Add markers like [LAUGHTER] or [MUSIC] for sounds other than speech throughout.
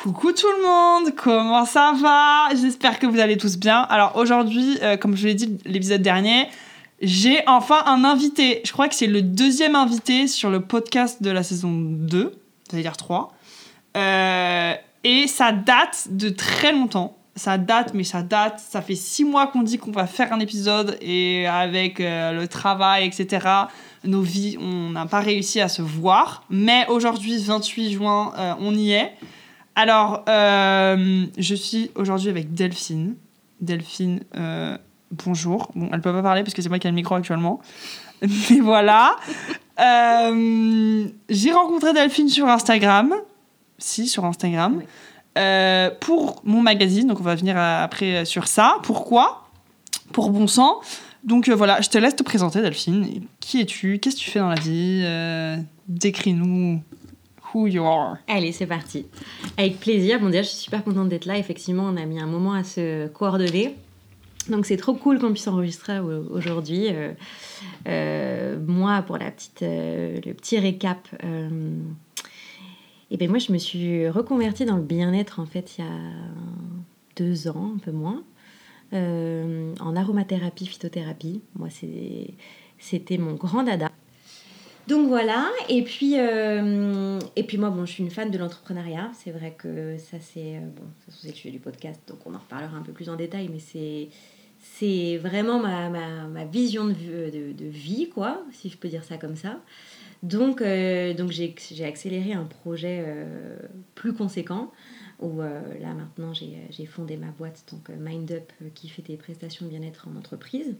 Coucou tout le monde, comment ça va? J'espère que vous allez tous bien. Alors aujourd'hui, euh, comme je l'ai dit l'épisode dernier, j'ai enfin un invité. Je crois que c'est le deuxième invité sur le podcast de la saison 2, c'est-à-dire 3. Euh, et ça date de très longtemps. Ça date, mais ça date. Ça fait six mois qu'on dit qu'on va faire un épisode et avec euh, le travail, etc., nos vies, on n'a pas réussi à se voir. Mais aujourd'hui, 28 juin, on y est. Alors, euh, je suis aujourd'hui avec Delphine. Delphine, euh, bonjour. Bon, elle peut pas parler parce que c'est moi qui ai le micro actuellement. [LAUGHS] Mais voilà. Euh, J'ai rencontré Delphine sur Instagram. Si, sur Instagram. Oui. Pour mon magazine. Donc, on va venir après sur ça. Pourquoi? Pour Bon Sang. Donc, voilà, je te laisse te présenter, Delphine. Qui es-tu? Qu'est-ce que tu fais dans la vie? Décris-nous who you are. Allez, c'est parti. Avec plaisir. Bon, je suis super contente d'être là. Effectivement, on a mis un moment à se coordonner. Donc, c'est trop cool qu'on puisse enregistrer au- aujourd'hui. Euh, euh, moi, pour la petite, euh, le petit récap, et ben moi, je me suis reconvertie dans le bien-être, en fait, il y a deux ans, un peu moins, en aromathérapie, phytothérapie. Moi, c'était mon grand dada. Donc voilà, et puis, euh, et puis moi, bon, je suis une fan de l'entrepreneuriat. C'est vrai que ça, c'est. euh, bon, c'est le sujet du podcast, donc on en reparlera un peu plus en détail, mais c'est. Vraiment ma, vision de, vie- quoi, si je peux dire ça comme ça. Donc, euh, donc j'ai accéléré un projet plus conséquent, où là maintenant j'ai fondé ma boîte, donc MindUp, euh, qui fait des prestations de bien-être en entreprise.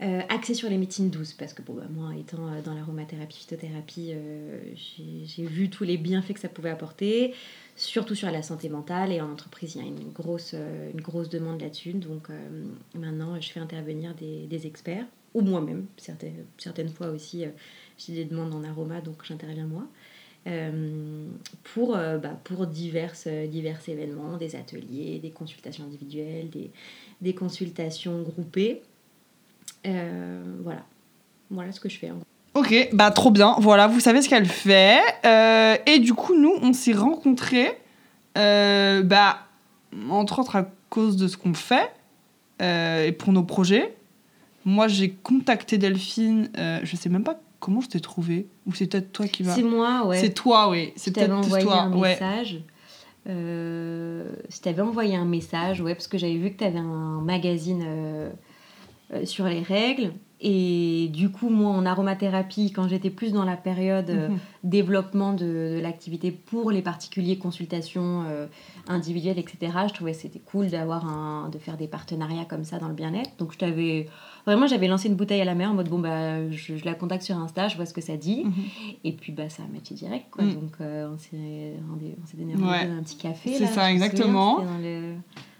Euh, axé sur les médecines douces, parce que bon, bah, moi, étant euh, dans l'aromathérapie, phytothérapie, euh, j'ai vu tous les bienfaits que ça pouvait apporter, surtout sur la santé mentale. Et en entreprise, il y a une grosse, euh, une grosse demande là-dessus. Donc maintenant, je fais intervenir des, experts, ou moi-même. Certaines, certaines fois aussi, j'ai des demandes en aroma, donc j'interviens moi. pour, bah, pour divers événements, des ateliers, des consultations individuelles, des, des consultations groupées. Euh, voilà. Voilà ce que je fais. en gros. Ok, bah trop bien. Voilà, vous savez ce qu'elle fait. Euh, et du coup, nous, on s'est rencontrés, euh, bah, entre autres à cause de ce qu'on fait euh, et pour nos projets. Moi, j'ai contacté Delphine. euh, je sais même pas comment je t'ai trouvé. Ou c'est peut-être toi qui vas. C'est moi, ouais. C'est toi, oui. C'est t'avais peut-être envoyé toi. un ouais. message. Euh, je t'avais envoyé un message, ouais, parce que j'avais vu que tu avais un magazine euh, sur les règles. Et du coup, moi, en aromathérapie, quand j'étais plus dans la période euh, Mhm. développement de, de l'activité pour les particuliers, consultations euh, individuelles, etc., je trouvais que c'était cool d'avoir un, de faire des partenariats comme ça dans le bien-être. Donc, je t'avais. Vraiment, j'avais lancé une bouteille à la mer en mode bon, bah, je, je la contacte sur Insta, je vois ce que ça dit. Mhm. Et puis bah, ça a matché direct quoi. Mm. Donc euh, on s'est donné Ouais. un petit café. C'est ça, exactement.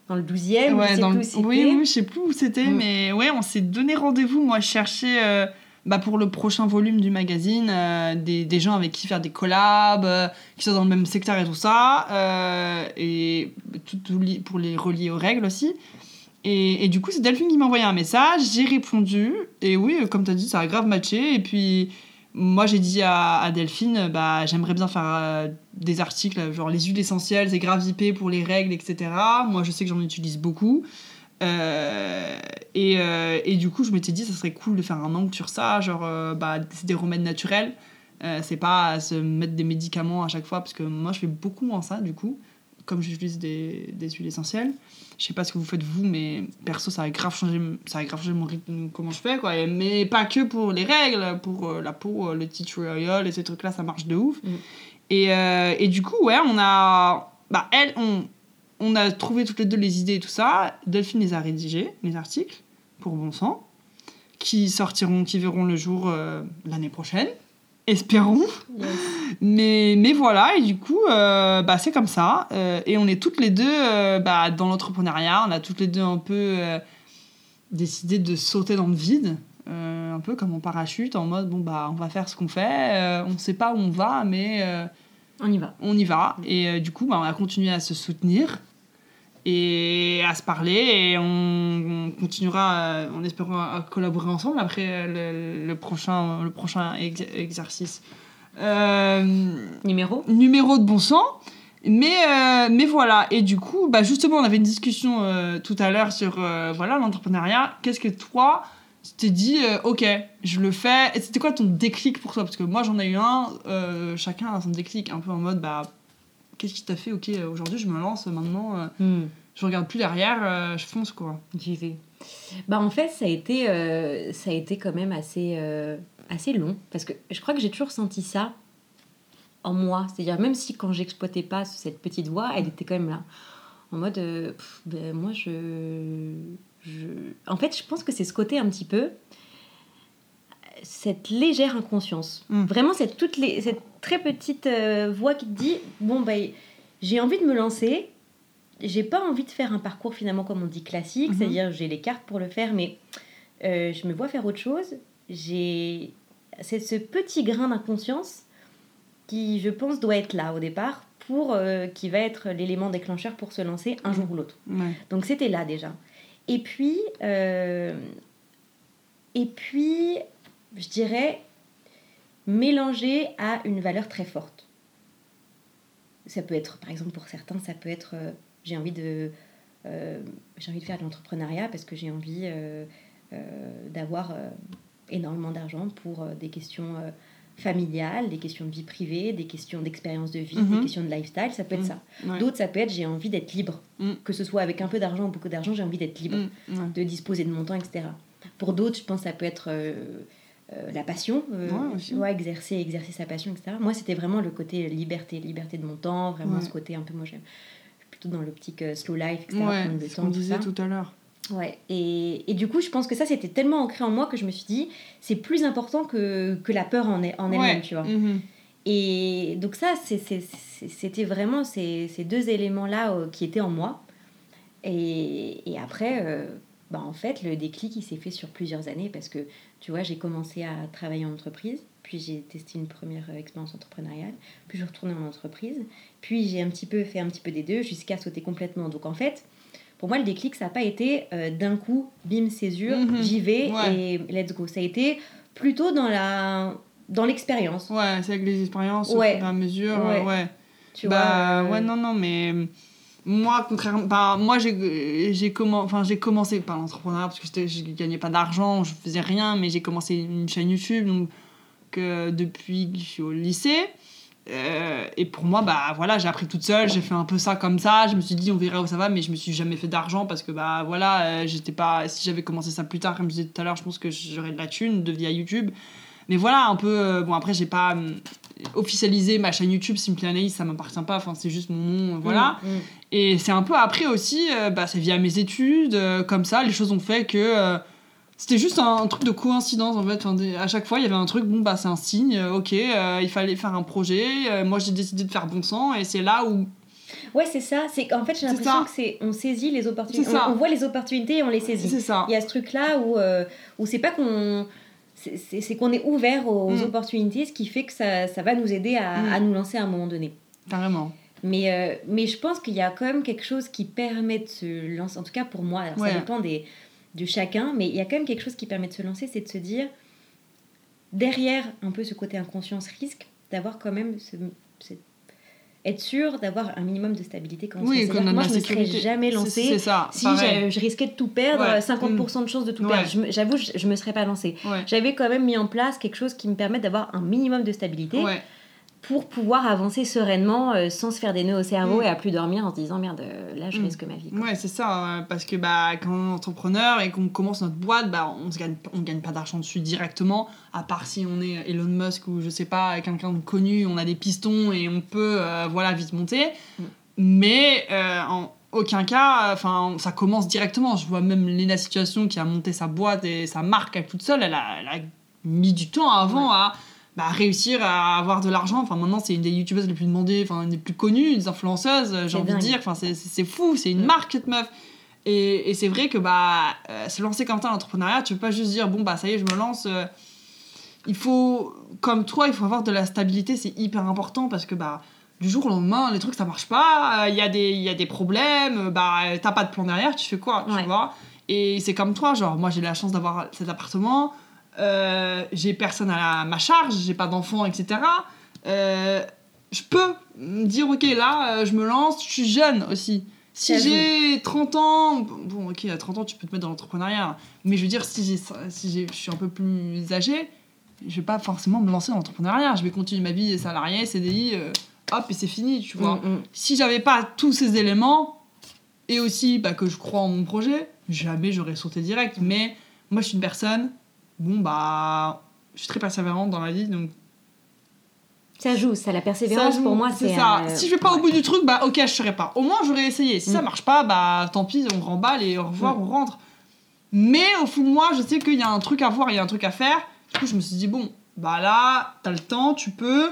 Dans le, dans le 12e, Ouais, je sais dans plus le- où oui, oui, je sais plus où c'était, Mm. mais ouais, on s'est donné rendez-vous. Moi, je cherchais euh, bah, pour le prochain volume du magazine euh, des, des gens avec qui faire des collabs, euh, qui sont dans le même secteur et tout ça, euh, et tout, tout li- pour les relier aux règles aussi. Et, et du coup, c'est Delphine qui m'a envoyé un message, j'ai répondu, et oui, comme tu as dit, ça a grave matché. Et puis, moi, j'ai dit à, Delphine, bah, j'aimerais bien faire euh, des articles, genre les huiles essentielles, c'est grave hypé pour les règles, etc. Moi, je sais que j'en utilise beaucoup. Euh, et, euh, et du coup, je m'étais dit, ça serait cool de faire un angle sur ça, genre, bah, c'est des remèdes naturels. C'est pas à se mettre des médicaments à chaque fois, parce que moi, je fais beaucoup moins ça, du coup, comme j'utilise des, des huiles essentielles. Je sais pas ce que vous faites vous, mais perso, ça a grave changé, ça a grave changé mon rythme, comment je fais, quoi. Et- mais pas que pour les règles, pour euh, la peau, euh, le oil et ces trucs-là, ça marche de ouf. Mm. Et, euh, et du coup, ouais, on a. Bah, elle, on, on a trouvé toutes les deux les idées et tout ça. Delphine les a rédigés, les articles, pour Bon Sang, qui sortiront, qui verront le jour euh, l'année prochaine. Espérons. Yes. Mais, mais voilà, et du coup, euh, bah, c'est comme ça. Euh, et on est toutes les deux euh, bah, dans l'entrepreneuriat. On a toutes les deux un peu décidé de sauter dans le vide. un peu comme en parachute, en mode, bon, bah, on va faire ce qu'on fait. on ne sait pas où on va, mais On y va. on y va. Et du coup, bah, on a continué à se soutenir et à se parler. Et on, on continuera, euh, en espérant, à collaborer ensemble après euh, le, le prochain, le prochain ex- exercice. Euh, Numéro numéro de bon sang. Mais, euh, mais voilà, et du coup, bah justement, on avait une discussion euh, tout à l'heure sur euh, voilà l'entrepreneuriat. Qu'est-ce que toi, tu t'es dit, euh, ok, je le fais. Et c'était quoi ton déclic pour toi? Parce que moi, j'en ai eu un, euh, chacun a son déclic, un peu en mode, bah, qu'est-ce qui t'a fait, ok, euh, aujourd'hui, je me lance, maintenant, euh, Hmm. Je regarde plus derrière, euh, je fonce, quoi. J'y vais. Bah en fait, ça a été, euh, ça a été quand même assez, euh, assez long. Parce que je crois que j'ai toujours senti ça en moi. C'est-à-dire, même si quand j'exploitais pas cette petite voix, elle était quand même là. En mode, pff, ben, moi, je, je. En fait, je pense que c'est ce côté un petit peu. Cette légère inconscience. Mm. Vraiment, cette, toute les, cette très petite voix qui te dit Bon, ben, j'ai envie de me lancer, j'ai pas envie de faire un parcours finalement comme on dit classique, Mhm. c'est-à-dire j'ai les cartes pour le faire, mais euh, je me vois faire autre chose. J'ai c'est ce petit grain d'inconscience qui, je pense, doit être là au départ pour euh, qui va être l'élément déclencheur pour se lancer un jour ou l'autre. Ouais. Donc c'était là déjà. Et puis, euh, et puis, je dirais mélangé à une valeur très forte. Ça peut être, par exemple, pour certains, ça peut être, j'ai envie de, euh, j'ai envie de faire de l'entrepreneuriat parce que j'ai envie euh, euh, d'avoir énormément d'argent pour des questions familiales, des questions de vie privée, des questions d'expérience de vie, Mhm. des questions de lifestyle. Ça peut être Mhm. ça. Ouais. D'autres, ça peut être j'ai envie d'être libre. Mm. Que ce soit avec un peu d'argent ou beaucoup d'argent, j'ai envie d'être libre, ouais. de disposer de mon temps, etc. Pour d'autres, je pense que ça peut être euh, euh, la passion, euh, Ouais, aussi. ouais, exercer, exercer sa passion, etc. Moi, c'était vraiment le côté liberté, liberté de mon temps, vraiment ce côté un peu, moi, j'aime plutôt dans l'optique euh, slow life, etc. Ouais, prendre le ce temps, qu'on tout disait tout à l'heure. Ouais, et, et du coup, je pense que ça, c'était tellement ancré en moi que je me suis dit, c'est plus important que, que la peur en, elle-même, Ouais. tu vois. Mhm. Et donc ça, c'était vraiment ces, ces deux éléments-là euh, qui étaient en moi. Et, et après, euh, bah, en fait, le déclic, il s'est fait sur plusieurs années parce que, tu vois, j'ai commencé à travailler en entreprise, puis j'ai testé une première expérience entrepreneuriale, puis je suis retournée en entreprise, puis j'ai un petit peu fait un petit peu des deux jusqu'à sauter complètement. Donc en fait, pour moi, le déclic, ça n'a pas été euh, d'un coup, bim, césure, Mhm. j'y vais Ouais. et let's go. Ça a été plutôt dans la dans l'expérience. Ouais, c'est avec les expériences, Ouais. au fur et à mesure, Ouais. ouais. Tu bah, vois, euh, ouais, non, non, mais euh, moi, contrairement. Bah, moi, j'ai commen- enfin, commencé par l'entrepreneuriat parce que je gagnais pas d'argent, je faisais rien, mais j'ai commencé une chaîne YouTube donc, que depuis que je suis au lycée. Euh, et pour moi, bah voilà, j'ai appris toute seule, j'ai fait un peu ça comme ça. Je me suis dit, on verra où ça va, mais je me suis jamais fait d'argent parce que, bah voilà, euh, j'étais pas. Si j'avais commencé ça plus tard, comme je disais tout à l'heure, je pense que j'aurais de la thune de via YouTube. Mais voilà, un peu. euh, bon, après, j'ai pas officialisé ma chaîne YouTube Simply Anaïs, ça m'appartient pas, enfin, c'est juste mon nom, euh, voilà. mm, mm. Et c'est un peu après aussi, euh, bah, c'est via mes études, euh, comme ça, les choses ont fait que. C'était juste un, truc de coïncidence en fait. Enfin, des- à chaque fois, il y avait un truc, bon, bah, c'est un signe, euh, ok, euh, il fallait faire un projet. euh, moi, j'ai décidé de faire bon sang, et c'est là où. Ouais, c'est ça. C'est qu'en fait, j'ai l'impression que c'est on saisit les opportunités. On, on voit les opportunités et on les saisit. C'est ça. Il y a ce truc-là où, euh, où c'est pas qu'on. c'est- qu'on est ouvert aux Mm. opportunités, ce qui fait que ça, ça va nous aider à, Mm. à nous lancer à un moment donné. Carrément. Mais, euh, mais je pense qu'il y a quand même quelque chose qui permet de se lancer, en tout cas pour moi, alors Ouais. ça dépend des, de chacun, mais il y a quand même quelque chose qui permet de se lancer, c'est de se dire, derrière un peu ce côté inconscience risque, d'avoir quand même ce, ce- être sûr d'avoir un minimum de stabilité quand on Oui, de moi je me serais jamais lancée C'est ça. si je risquais de tout perdre, Ouais. 50% de chances de tout Ouais. perdre. J'avoue, je, je me serais pas lancée. Ouais. J'avais quand même mis en place quelque chose qui me permette d'avoir un minimum de stabilité Ouais. Pour pouvoir avancer sereinement euh, sans se faire des nœuds au cerveau Mm. et à plus dormir en se disant merde, euh, là je Mm. risque ma vie. quoi. Ouais, c'est ça, ouais, parce que bah, quand on est entrepreneur et qu'on commence notre boîte, bah, on ne gagne, on gagne pas d'argent dessus directement, à part si on est Elon Musk ou je sais pas, quelqu'un de connu, on a des pistons et on peut euh, voilà, vite monter. Mm. Mais en aucun cas, enfin, ça commence directement. Je vois même Lena Situation qui a monté sa boîte et sa marque toute seule, elle a, elle a mis du temps avant à bah, réussir à avoir de l'argent. Enfin, maintenant, c'est une des youtubeuses les plus demandées, enfin, une des plus connues, des influenceuses, euh, j'ai envie de dire. Enfin, c'est- fou, c'est une marque, cette meuf. Et, et c'est vrai que bah, euh, se lancer comme ça dans l'entrepreneuriat, tu peux pas juste dire, bon, bah, ça y est, je me lance. euh, il faut, comme toi, il faut avoir de la stabilité, c'est hyper important parce que bah, du jour au lendemain, les trucs, ça marche pas, euh, il y, a des- il y a des problèmes, euh, bah, t'as pas de plan derrière, tu fais quoi, Ouais. tu vois? Et c'est comme toi, genre, moi, j'ai la chance d'avoir cet appartement, euh, j'ai personne à la- ma charge, j'ai pas d'enfants, etc. Euh, je peux me dire, ok, là, euh, je me lance, je suis jeune aussi. Si j'ai 30 ans, bon, ok, à 30 ans, tu peux te mettre dans l'entrepreneuriat. Mais je veux dire, si, j'ai, si je suis un peu plus âgé, je vais pas forcément me lancer dans l'entrepreneuriat. Je vais continuer ma vie salariée, CDI, euh, hop, et c'est fini, tu vois. Mm, mm. Si j'avais pas tous ces éléments, et aussi bah, que je crois en mon projet, jamais j'aurais sauté direct. Mais moi, je suis une personne, bon, bah, je suis très persévérante dans la vie, donc Ça joue, ça, la persévérance ça joue, pour moi, c'est. ça. Si je vais pas au bout du truc, bah ok, je serai pas. Au moins, j'aurais essayé. Si ça Mm. marche pas, bah tant pis, on remballe et au revoir, Mm. on rentre. Mais au fond de moi, je sais qu'il y a un truc à voir, il y a un truc à faire. Du coup, je me suis dit, bon, bah là, t'as le temps, tu peux.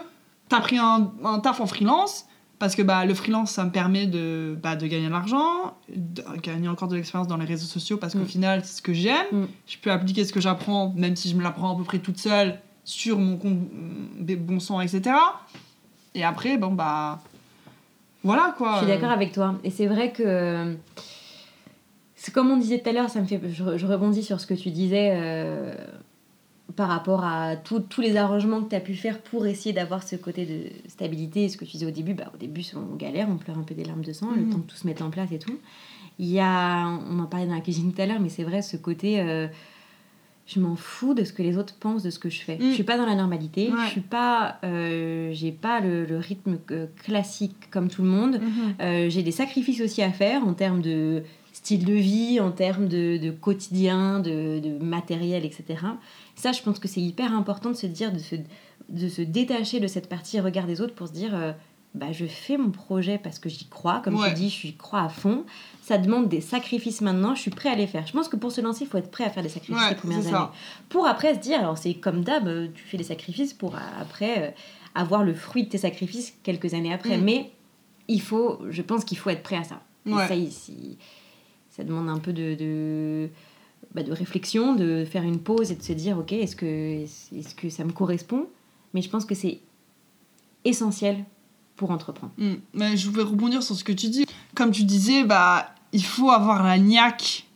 T'as pris un, un taf en freelance. Parce que bah, le freelance, ça me permet de, bah, de gagner de l'argent, de gagner encore de l'expérience dans les réseaux sociaux, parce qu'au Mm. final, c'est ce que j'aime. Mm. Je peux appliquer ce que j'apprends, même si je me l'apprends à peu près toute seule, sur mon compte bon sang, etc. Et après, bon, bah. Voilà quoi. Je suis d'accord avec toi. Et c'est vrai que. C'est comme on disait tout à l'heure, ça me fait. Je, je rebondis sur ce que tu disais euh, par rapport à tout- tous les arrangements que tu as pu faire pour essayer d'avoir ce côté de stabilité. Et ce que tu disais au début, bah, au début, on galère, on pleure un peu des larmes de sang, le Mhm. temps de tout se mettre en place et tout. Il y a. On en parlait dans la cuisine tout à l'heure, mais c'est vrai, ce côté. euh, je m'en fous de ce que les autres pensent de ce que je fais. Mm. Je suis pas dans la normalité. Ouais. Je suis pas. euh, J'ai pas le, le rythme euh, classique comme tout le monde. Mhm. Euh, j'ai des sacrifices aussi à faire en termes de style de vie, en termes de, de quotidien, de, de matériel, etc. Ça, je pense que c'est hyper important de se dire, de se, de se détacher de cette partie regard des autres pour se dire, euh, bah, je fais mon projet parce que j'y crois, comme Ouais. tu dis, je crois à fond. Ça demande des sacrifices maintenant, je suis prêt à les faire. Je pense que pour se lancer, il faut être prêt à faire des sacrifices Ouais, les premières années. ça. Pour après se dire, alors c'est comme d'hab, euh, tu fais des sacrifices pour euh, après euh, avoir le fruit de tes sacrifices quelques années après. Mm. Mais il faut, je pense qu'il faut être prêt à ça. Et ça, ici, ça demande un peu de, de, bah, de réflexion, de faire une pause et de se dire, ok, est-ce que, est-ce que ça me correspond? Mais je pense que c'est essentiel pour entreprendre. Mm. Mais je voulais rebondir sur ce que tu dis. Comme tu disais, bah, il faut avoir la niaque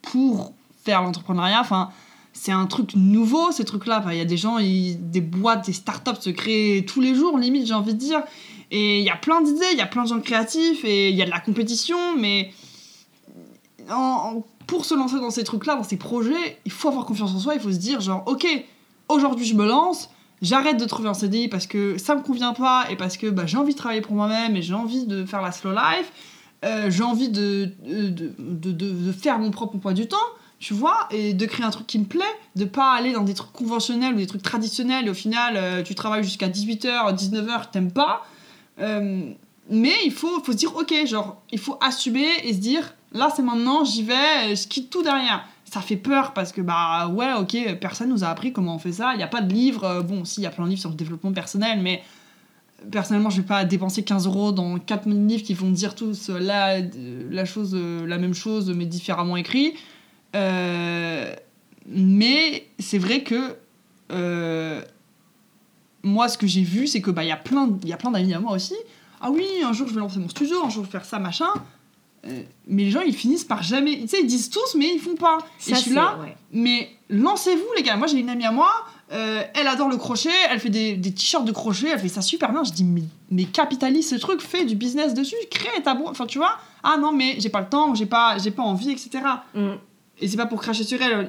pour faire l'entrepreneuriat. Enfin, c'est un truc nouveau, ces trucs-là. Il y a des gens, des boîtes, des startups se créent tous les jours, limite, j'ai envie de dire. Et il y a plein d'idées, il y a plein de gens créatifs, et il y a de la compétition, mais en- pour se lancer dans ces trucs-là, dans ces projets, il faut avoir confiance en soi, il faut se dire, genre, ok, aujourd'hui je me lance, j'arrête de trouver un CDI parce que ça me convient pas et parce que bah, j'ai envie de travailler pour moi-même et j'ai envie de faire la slow life, euh, j'ai envie de, de, de, de- faire mon propre emploi du temps, tu vois, et de créer un truc qui me plaît, de pas aller dans des trucs conventionnels ou des trucs traditionnels et au final euh, tu travailles jusqu'à 18h, 19h, t'aimes pas. Euh, mais il faut, faut se dire, ok, genre, il faut assumer et se dire, là c'est maintenant, j'y vais, je quitte tout derrière. Ça fait peur parce que, bah ouais, ok, personne nous a appris comment on fait ça. Il n'y a pas de livre. euh, bon, si, il y a plein de livres sur le développement personnel, mais personnellement, je vais pas dépenser 15 euros dans 4000 livres qui vont dire tous euh, la, euh, la, chose, la même chose, mais différemment écrit. Mais c'est vrai que moi, ce que j'ai vu, c'est que bah, y a plein, y a plein d'amis à moi aussi. Ah oui, un jour je vais lancer mon studio, un jour je vais faire ça, machin. Euh, mais les gens, ils finissent par jamais. Tu sais, ils disent tous, mais ils font pas. et je suis c'est- là, ouais. mais lancez-vous, les gars. Moi, j'ai une amie à moi, euh, elle adore le crochet, elle fait des, des t-shirts de crochet, elle fait ça super bien. Je dis, mais, mais capitalise ce truc, fais du business dessus, crée ta boîte. Enfin, tu vois, ah non, mais j'ai pas le temps, j'ai pas, j'ai pas envie, etc. Mm. Et c'est pas pour cracher sur elle,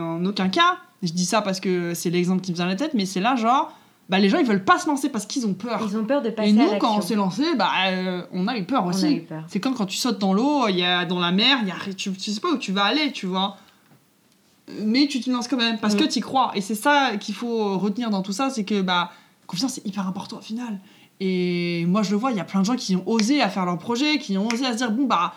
en aucun cas. Je dis ça parce que c'est l'exemple qui me vient à la tête, mais c'est là, genre, bah, les gens, ils veulent pas se lancer parce qu'ils ont peur. Ils ont peur de passer Et nous, à quand on s'est lancé, bah, euh, on a eu peur On aussi. a eu peur. C'est comme quand tu sautes dans l'eau, il y a dans la mer, y a, tu, tu sais pas où tu vas aller, tu vois. Mais tu te lances quand même parce que Mm. tu y crois. Et c'est ça qu'il faut retenir dans tout ça, c'est que bah confiance c'est hyper important au final. Et moi je le vois, il y a plein de gens qui ont osé à faire leur projet, qui ont osé à se dire bon bah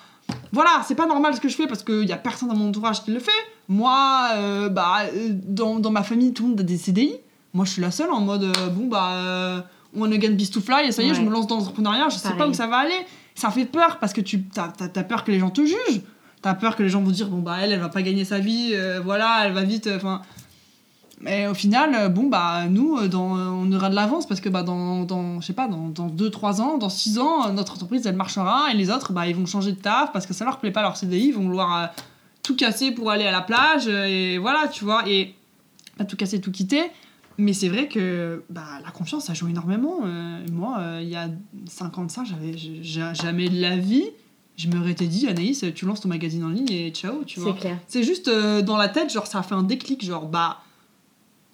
voilà, c'est pas normal ce que je fais parce qu'il y a personne dans mon entourage qui le fait. Moi, euh, bah euh, dans, dans ma famille, tout le monde a des CDI. Moi je suis la seule en mode euh, bon bah euh, on again beast to fly et ça y est, Ouais. je me lance dans l'entrepreneuriat, je sais pas où ça va aller. Ça fait peur parce que tu as, peur que les gens te jugent. T'as peur que les gens vont dire bon bah elle elle va pas gagner sa vie, euh, voilà, elle va vite, enfin. mais au final, euh, bon bah nous, euh, dans, euh, on aura de l'avance parce que bah dans, dans je sais pas, dans, dans 2-3 ans, dans 6 ans, euh, notre entreprise elle marchera et les autres bah ils vont changer de taf parce que ça leur plaît pas leur CDI, ils vont vouloir euh, tout casser pour aller à la plage euh, et voilà, tu vois, et pas tout casser, tout quitter. Mais c'est vrai que bah, la confiance, ça joue énormément. Euh, moi, euh, il y a 50 ans, j'avais j'ai- jamais de la vie. Je me été dit, Anaïs, tu lances ton magazine en ligne et ciao, tu vois. C'est clair. C'est juste euh, dans la tête, genre, ça a fait un déclic, genre, bah,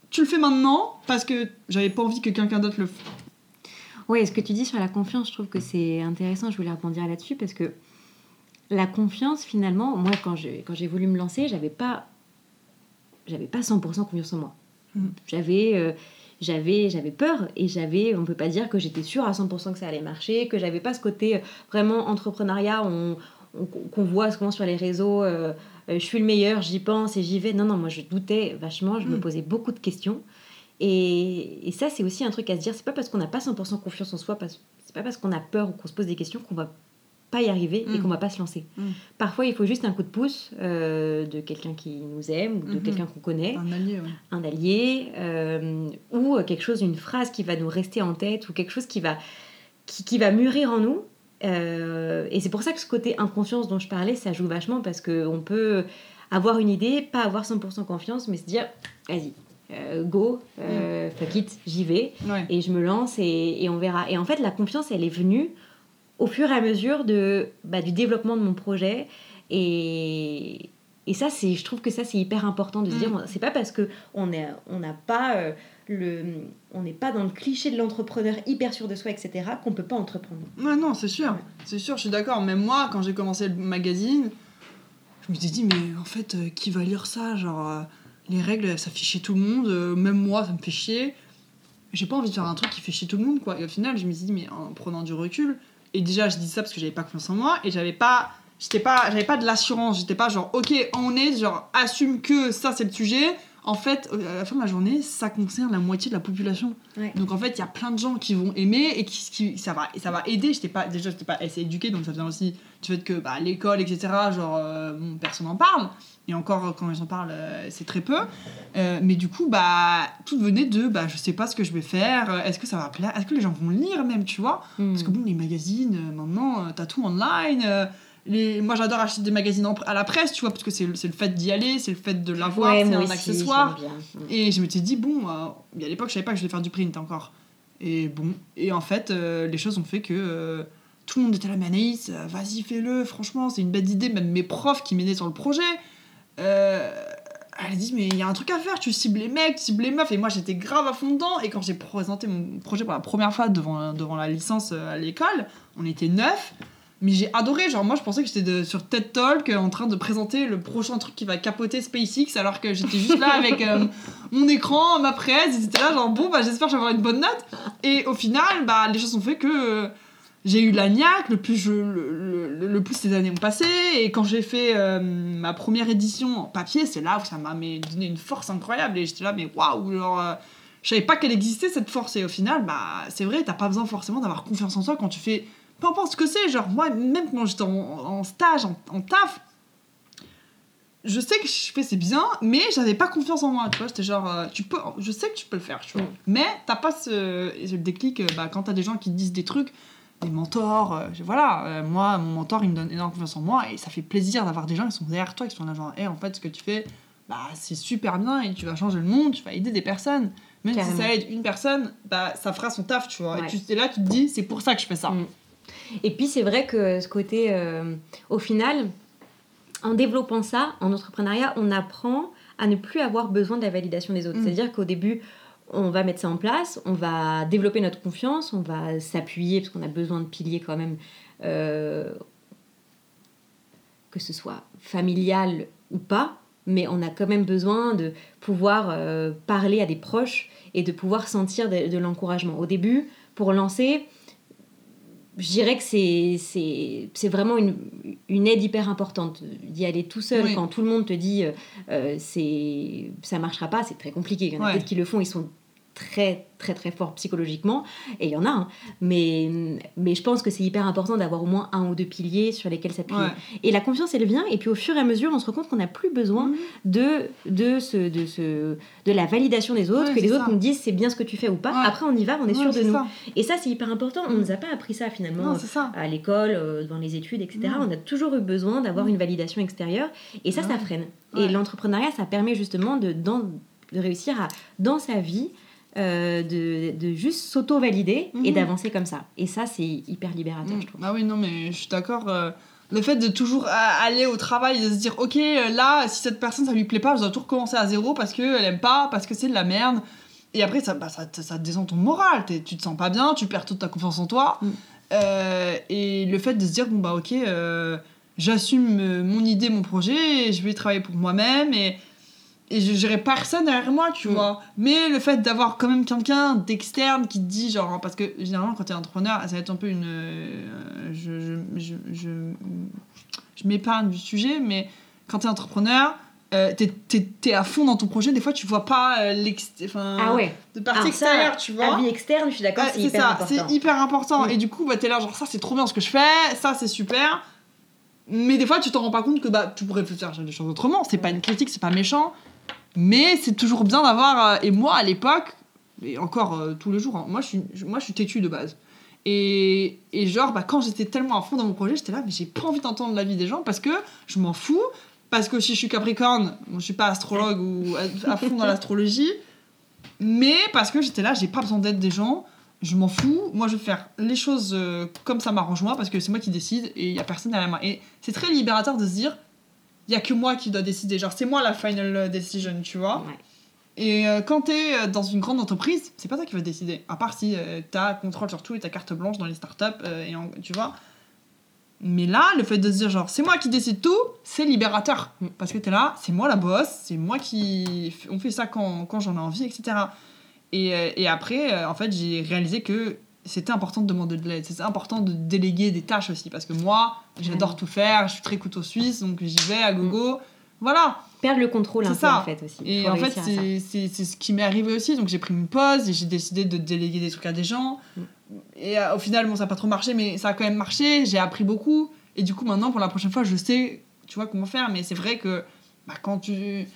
tu le fais maintenant parce que j'avais pas envie que quelqu'un d'autre le fasse. Oui, ce que tu dis sur la confiance, je trouve que c'est intéressant. Je voulais rebondir là-dessus parce que la confiance, finalement, moi, quand j'ai quand voulu me lancer, j'avais pas, j'avais pas 100% confiance en moi. Mhm. J'avais, euh, j'avais, j'avais peur et j'avais, on peut pas dire que j'étais sûre à 100% que ça allait marcher, que j'avais pas ce côté euh, vraiment entrepreneuriat on- on- qu'on voit souvent sur les réseaux. euh, je suis le meilleur, j'y pense et j'y vais. Non, non, moi je doutais vachement, je me Mhm. posais beaucoup de questions. Et, et ça, c'est aussi un truc à se dire. C'est pas parce qu'on n'a pas 100% confiance en soi, parce- c'est pas parce qu'on a peur ou qu'on se pose des questions qu'on va pas y arriver et Mm. qu'on va pas se lancer. Mm. Parfois, il faut juste un coup de pouce euh, de quelqu'un qui nous aime ou de Mhm. quelqu'un qu'on connaît, Un allié, ouais. un allié, euh, ou quelque chose, une phrase qui va nous rester en tête ou quelque chose qui va, qui, qui va mûrir en nous. Euh, et c'est pour ça que ce côté inconscience dont je parlais, ça joue vachement parce qu'on peut avoir une idée, pas avoir 100% confiance, mais se dire, vas-y, euh, go, euh, fuck it, j'y vais Ouais. et je me lance et, et on verra. Et en fait, la confiance, elle est venue au fur et à mesure de, bah, du développement de mon projet. Et, et ça, c'est, je trouve que ça, c'est hyper important de se dire, c'est pas parce que on est- on n'a pas euh, le, on n'est pas dans le cliché de l'entrepreneur hyper sûr de soi, etc., qu'on peut pas entreprendre. Ouais, non, c'est sûr. C'est sûr, je suis d'accord. Même moi, quand j'ai commencé le magazine, je me suis dit, mais en fait, euh, qui va lire ça? Genre, euh, les règles, ça fait chier tout le monde. même moi, ça me fait chier. J'ai pas envie de faire un truc qui fait chier tout le monde, quoi. Et au final, je me suis dit, mais en prenant du recul, et déjà, je dis ça parce que j'avais pas confiance en moi, et j'avais pas. J'étais pas, j'avais pas de l'assurance, j'étais pas genre, ok, on est, genre, assume que ça c'est le sujet. En fait, euh, à la fin de la journée, ça concerne la moitié de la population. Ouais. Donc en fait, il y a plein de gens qui vont aimer et qui, qui- ça va ça va aider. J'étais pas déjà j'étais pas assez éduquée donc ça vient aussi du fait que bah, l'école etc. genre euh, bon, personne n'en parle et encore quand j'en parle euh, c'est très peu. Euh, mais du coup bah tout venait de bah je sais pas ce que je vais faire. euh, Est-ce que ça va plaire Est-ce que les gens vont lire même tu vois Parce que bon les magazines euh, maintenant euh, t'as tout online. euh, les... Moi j'adore acheter des magazines à la presse tu vois parce que c'est le, fait d'y aller, c'est le fait de l'avoir, Ouais, c'est un aussi, accessoire. bien. Et je m'étais dit, bon, euh, à l'époque, je savais pas que je devais faire du print encore. Et bon, et en fait, euh, les choses ont fait que euh, tout le monde était là, mais Anaïs, euh, vas-y, fais-le, franchement, c'est une belle idée. Même mes profs qui m'aidaient sur le projet, euh, elle a dit, mais il y a un truc à faire, tu cibles les mecs, tu cibles les meufs. Et moi, j'étais grave à fond dedans. Et quand j'ai présenté mon projet pour la première fois devant, devant la licence euh, à l'école, on était neuf. Mais j'ai adoré, genre moi je pensais que j'étais de- sur TED Talk euh, en train de présenter le prochain truc qui va capoter SpaceX alors que j'étais juste là avec euh, [LAUGHS] mon écran, ma presse, ils étaient là genre bon bah j'espère que je vais avoir une bonne note. Et au final bah les choses ont fait que j'ai eu la niaque, le plus, je, le, le- plus ces années ont passé et quand j'ai fait euh, ma première édition en papier c'est là où ça m'a donné une force incroyable et j'étais là mais waouh genre euh, je savais pas qu'elle existait cette force et au final bah c'est vrai t'as pas besoin forcément d'avoir confiance en toi quand tu fais peu importe ce que c'est genre moi même quand j'étais en, stage en, taf je sais que je fais c'est bien mais j'avais pas confiance en moi tu vois j'étais genre euh, tu peux je sais que tu peux le faire tu vois mais t'as pas ce, ce déclic bah, quand t'as des gens qui disent des trucs des mentors euh, voilà euh, moi mon mentor il me donne énormément confiance en moi et ça fait plaisir d'avoir des gens qui sont derrière toi qui sont là genre hey, en fait ce que tu fais bah c'est super bien et tu vas changer le monde tu vas aider des personnes même Carrément. si ça aide une personne bah ça fera son taf tu vois Ouais. et tu es là tu te dis c'est pour ça que je fais ça Mm. Et puis c'est vrai que ce côté, euh, au final, en développant ça, en entrepreneuriat, on apprend à ne plus avoir besoin de la validation des autres. Mm. C'est-à-dire qu'au début, on va mettre ça en place, on va développer notre confiance, on va s'appuyer, parce qu'on a besoin de piliers quand même, euh, que ce soit familial ou pas, mais on a quand même besoin de pouvoir euh, parler à des proches et de pouvoir sentir de, de l'encouragement. Au début, pour lancer, je dirais que c'est, vraiment une, une aide hyper importante. D'y aller tout seul Oui. quand tout le monde te dit euh, euh, c'est, ça marchera pas, c'est très compliqué. Il y en a Ouais. peut-être qui le font, ils sont très très très forts psychologiquement, et il y en a, hein. mais, mais je pense que c'est hyper important d'avoir au moins un ou deux piliers sur lesquels s'appuyer. Ouais. Et la confiance, elle vient, et puis au fur et à mesure, on se rend compte qu'on n'a plus besoin Mhm. de, de, ce, de, ce, de la validation des autres, Ouais, que les autres nous disent c'est bien ce que tu fais ou pas. Ouais. Après, on y va, on est sûr de nous. ça. Et ça, c'est hyper important. On ne nous a pas appris ça finalement non c'est ça à l'école, euh, dans les études, etc. Non. On a toujours eu besoin d'avoir une validation extérieure et ça, ça freine. Et l'entrepreneuriat, ça permet justement de, dans- de réussir à, dans sa vie, euh, de, de juste s'auto-valider et Mhm. d'avancer comme ça. Et ça, c'est hyper libérateur, Mm. je trouve. Ah oui, non, mais je suis d'accord. euh, le fait de toujours aller au travail et de se dire, ok, euh, là, si cette personne, ça lui plaît pas, je dois tout recommencer à zéro parce qu'elle aime pas, parce que c'est de la merde. Et après, ça, bah, ça, ça, descend ton moral. Tu te sens pas bien, tu perds toute ta confiance en toi. Mm. Euh, et le fait de se dire, bon, bah, ok, j'assume mon idée, mon projet, et je vais travailler pour moi-même et. Et je gérais personne derrière moi, tu Mm. vois. Mais le fait d'avoir quand même quelqu'un d'externe qui te dit, genre, parce que généralement, quand t'es entrepreneur, ça va être un peu une. euh, je, je, je, je, je m'épargne du sujet, mais quand t'es entrepreneur, euh, t'es, t'es à fond dans ton projet. Des fois, tu vois pas euh, l'ex- enfin, Ah ouais. de partie Alors ça, extérieure, tu vois. Avis externe, je suis d'accord, c'est hyper important. c'est hyper important. Mm. Et du coup, bah, t'es là, genre, ça, c'est trop bien ce que je fais, ça, c'est super. Mais des fois, tu t'en rends pas compte que bah, tu pourrais faire des choses autrement. C'est pas une critique, c'est pas méchant. Mais c'est toujours bien d'avoir. euh, et moi, à l'époque, et encore euh, tous les jours, hein, moi, je suis, moi, je suis têtue de base. Et, et genre, bah, quand j'étais tellement à fond dans mon projet, j'étais là, mais j'ai pas envie d'entendre l'avis des gens parce que je m'en fous. Parce que si je suis Capricorne, bon, je suis pas astrologue ou à, fond dans l'astrologie, mais parce que j'étais là, j'ai pas besoin d'aide des gens, je m'en fous. Moi, je vais faire les choses euh, comme ça m'arrange moi parce que c'est moi qui décide et il y a personne derrière moi. Et c'est très libérateur de se dire, il y a que moi qui dois décider. Genre, c'est moi la final decision, tu vois. Ouais. Et euh, quand t'es euh, dans une grande entreprise, c'est pas toi qui vas décider. À part si euh, t'as contrôle sur tout et ta carte blanche dans les startups, euh, et en- tu vois. Mais là, le fait de se dire, genre, c'est moi qui décide tout, c'est libérateur. Mm. Parce que t'es là, c'est moi la boss, c'est moi qui. On fait ça quand, quand j'en ai envie, etc. Et, euh, et après, euh, en fait, j'ai réalisé que c'était important de demander de l'aide. C'est important de déléguer des tâches aussi. Parce que moi, j'adore Ouais. tout faire, je suis très couteau suisse, donc j'y vais à gogo. Voilà. Perdre le contrôle un C'est peu, ça. en fait, aussi. Et en fait, ça. c'est ce qui m'est arrivé aussi. Donc j'ai pris une pause et j'ai décidé de déléguer des trucs à des gens. Mm. Et euh, au final, bon, ça n'a pas trop marché, mais ça a quand même marché. J'ai appris beaucoup. Et du coup, maintenant, pour la prochaine fois, je sais, tu vois, comment faire. Mais c'est vrai que bah, quand tu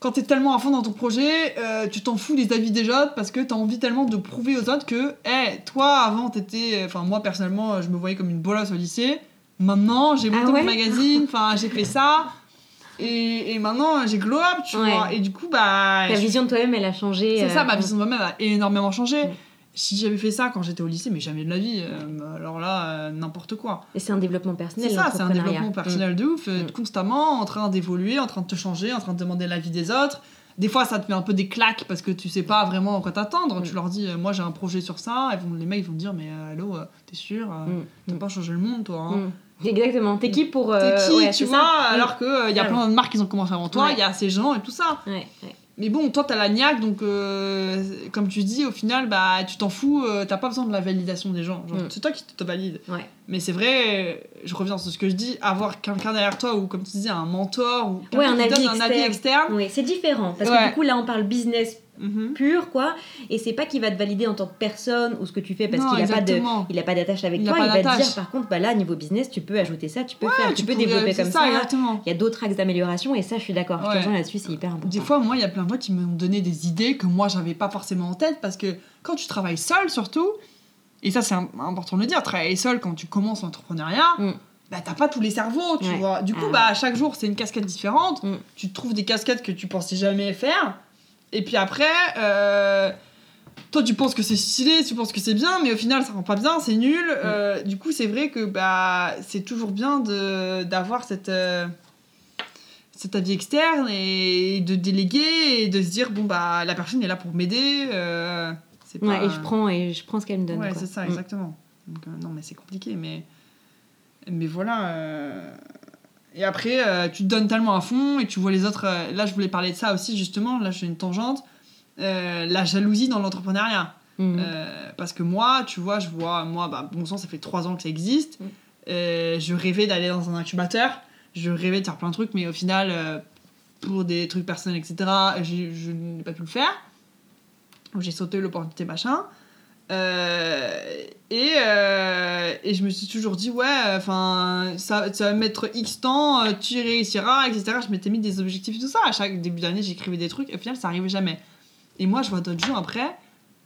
quand es tellement à fond dans ton projet, euh, tu t'en fous des avis des autres parce que tu as envie tellement de prouver aux autres que, hé, toi, avant, t'étais. Enfin, moi, personnellement, je me voyais comme une bolosse au lycée. Maintenant, j'ai monté Ah ouais mon magazine, enfin, j'ai fait ça. Et, et maintenant, j'ai glow up, tu Ouais. vois. Et du coup, bah. Ta je- vision de toi-même, elle a changé. C'est ça, euh, ma vision de moi-même a énormément changé. Mm. Si j'avais fait ça quand j'étais au lycée, mais jamais de la vie. euh, alors là, euh, n'importe quoi. Et c'est un développement personnel. C'est ça, c'est un développement personnel de ouf, euh, Mm. constamment en train d'évoluer, en train de te changer, en train de demander l'avis des autres. Des fois, ça te met un peu des claques parce que tu sais pas vraiment à quoi t'attendre. Mm. Tu leur dis, euh, moi j'ai un projet sur ça, et vont, les mecs vont te dire, mais allô, t'es sûr Mm. T'as Mm. pas changé le monde, toi hein Mm. Exactement. T'es qui pour. T'es qui, ouais, tu vois ça. Alors qu'il il y a plein de marques qui ont commencé avant toi, il Ouais. y a ces gens et tout ça. Mm. Ouais, ouais. Mais bon, toi, t'as la niaque, donc euh, comme tu dis, au final, bah, tu t'en fous, euh, t'as pas besoin de la validation des gens. Mm. C'est toi qui te valide. Ouais. Mais c'est vrai, je reviens sur ce que je dis, avoir quelqu'un derrière toi, ou comme tu disais, un mentor, ou Ouais, un qui avis donne un avis externe. Oui, c'est différent. Parce que du coup, là, on parle business Mhm. pur, quoi. Et c'est pas qu'il va te valider en tant que personne ou ce que tu fais parce qu'il a pas de. Il a pas d'attache avec Il toi, il va te dire par contre, bah là, niveau business, tu peux ajouter ça, tu peux faire, tu, Tu peux développer comme ça. Il y a d'autres axes d'amélioration et ça, je suis d'accord. Ouais. là-dessus, c'est hyper important. Des fois, moi, il y a plein de gens qui m'ont donné des idées que moi, j'avais pas forcément en tête, parce que quand tu travailles seul, surtout, et ça, c'est im- important de le dire, travailler seul quand tu commences l'entrepreneuriat, Mm. bah, t'as pas tous les cerveaux, tu Ouais. vois. Du coup, Ah. bah, chaque jour, c'est une casquette différente. Mm. Tu te trouves des casquettes que tu pensais jamais faire, et puis après, euh, toi, tu penses que c'est stylé, tu penses que c'est bien, mais au final, ça rend pas bien, c'est nul. Mm. Euh, du coup, c'est vrai que bah, c'est toujours bien d'avoir cette. euh, cet avis externe et de déléguer et de se dire bon bah la personne est là pour m'aider euh, pas Ouais, et je prends, et je prends ce qu'elle me donne. ouais c'est ça Mm. exactement Donc, non mais c'est compliqué mais mais voilà et après euh, tu te donnes tellement à fond et tu vois les autres euh, là je voulais parler de ça aussi justement là je fais une tangente Euh, la jalousie dans l'entrepreneuriat euh, parce que moi, tu vois, je vois, moi, bah, bon sang, ça fait trois ans que ça existe. Euh, je rêvais d'aller dans un incubateur. Je rêvais de faire plein de trucs, mais au final, pour des trucs personnels, etc., j'ai- je n'ai pas pu le faire. J'ai sauté l'opportunité, machin. Euh, et, euh, et je me suis toujours dit, ouais, enfin, ça, ça va mettre X temps, euh, tu y réussiras, etc. Je m'étais mis des objectifs et tout ça. À chaque début d'année, j'écrivais des trucs, et au final, ça arrivait jamais. Et moi, je vois d'autres gens après,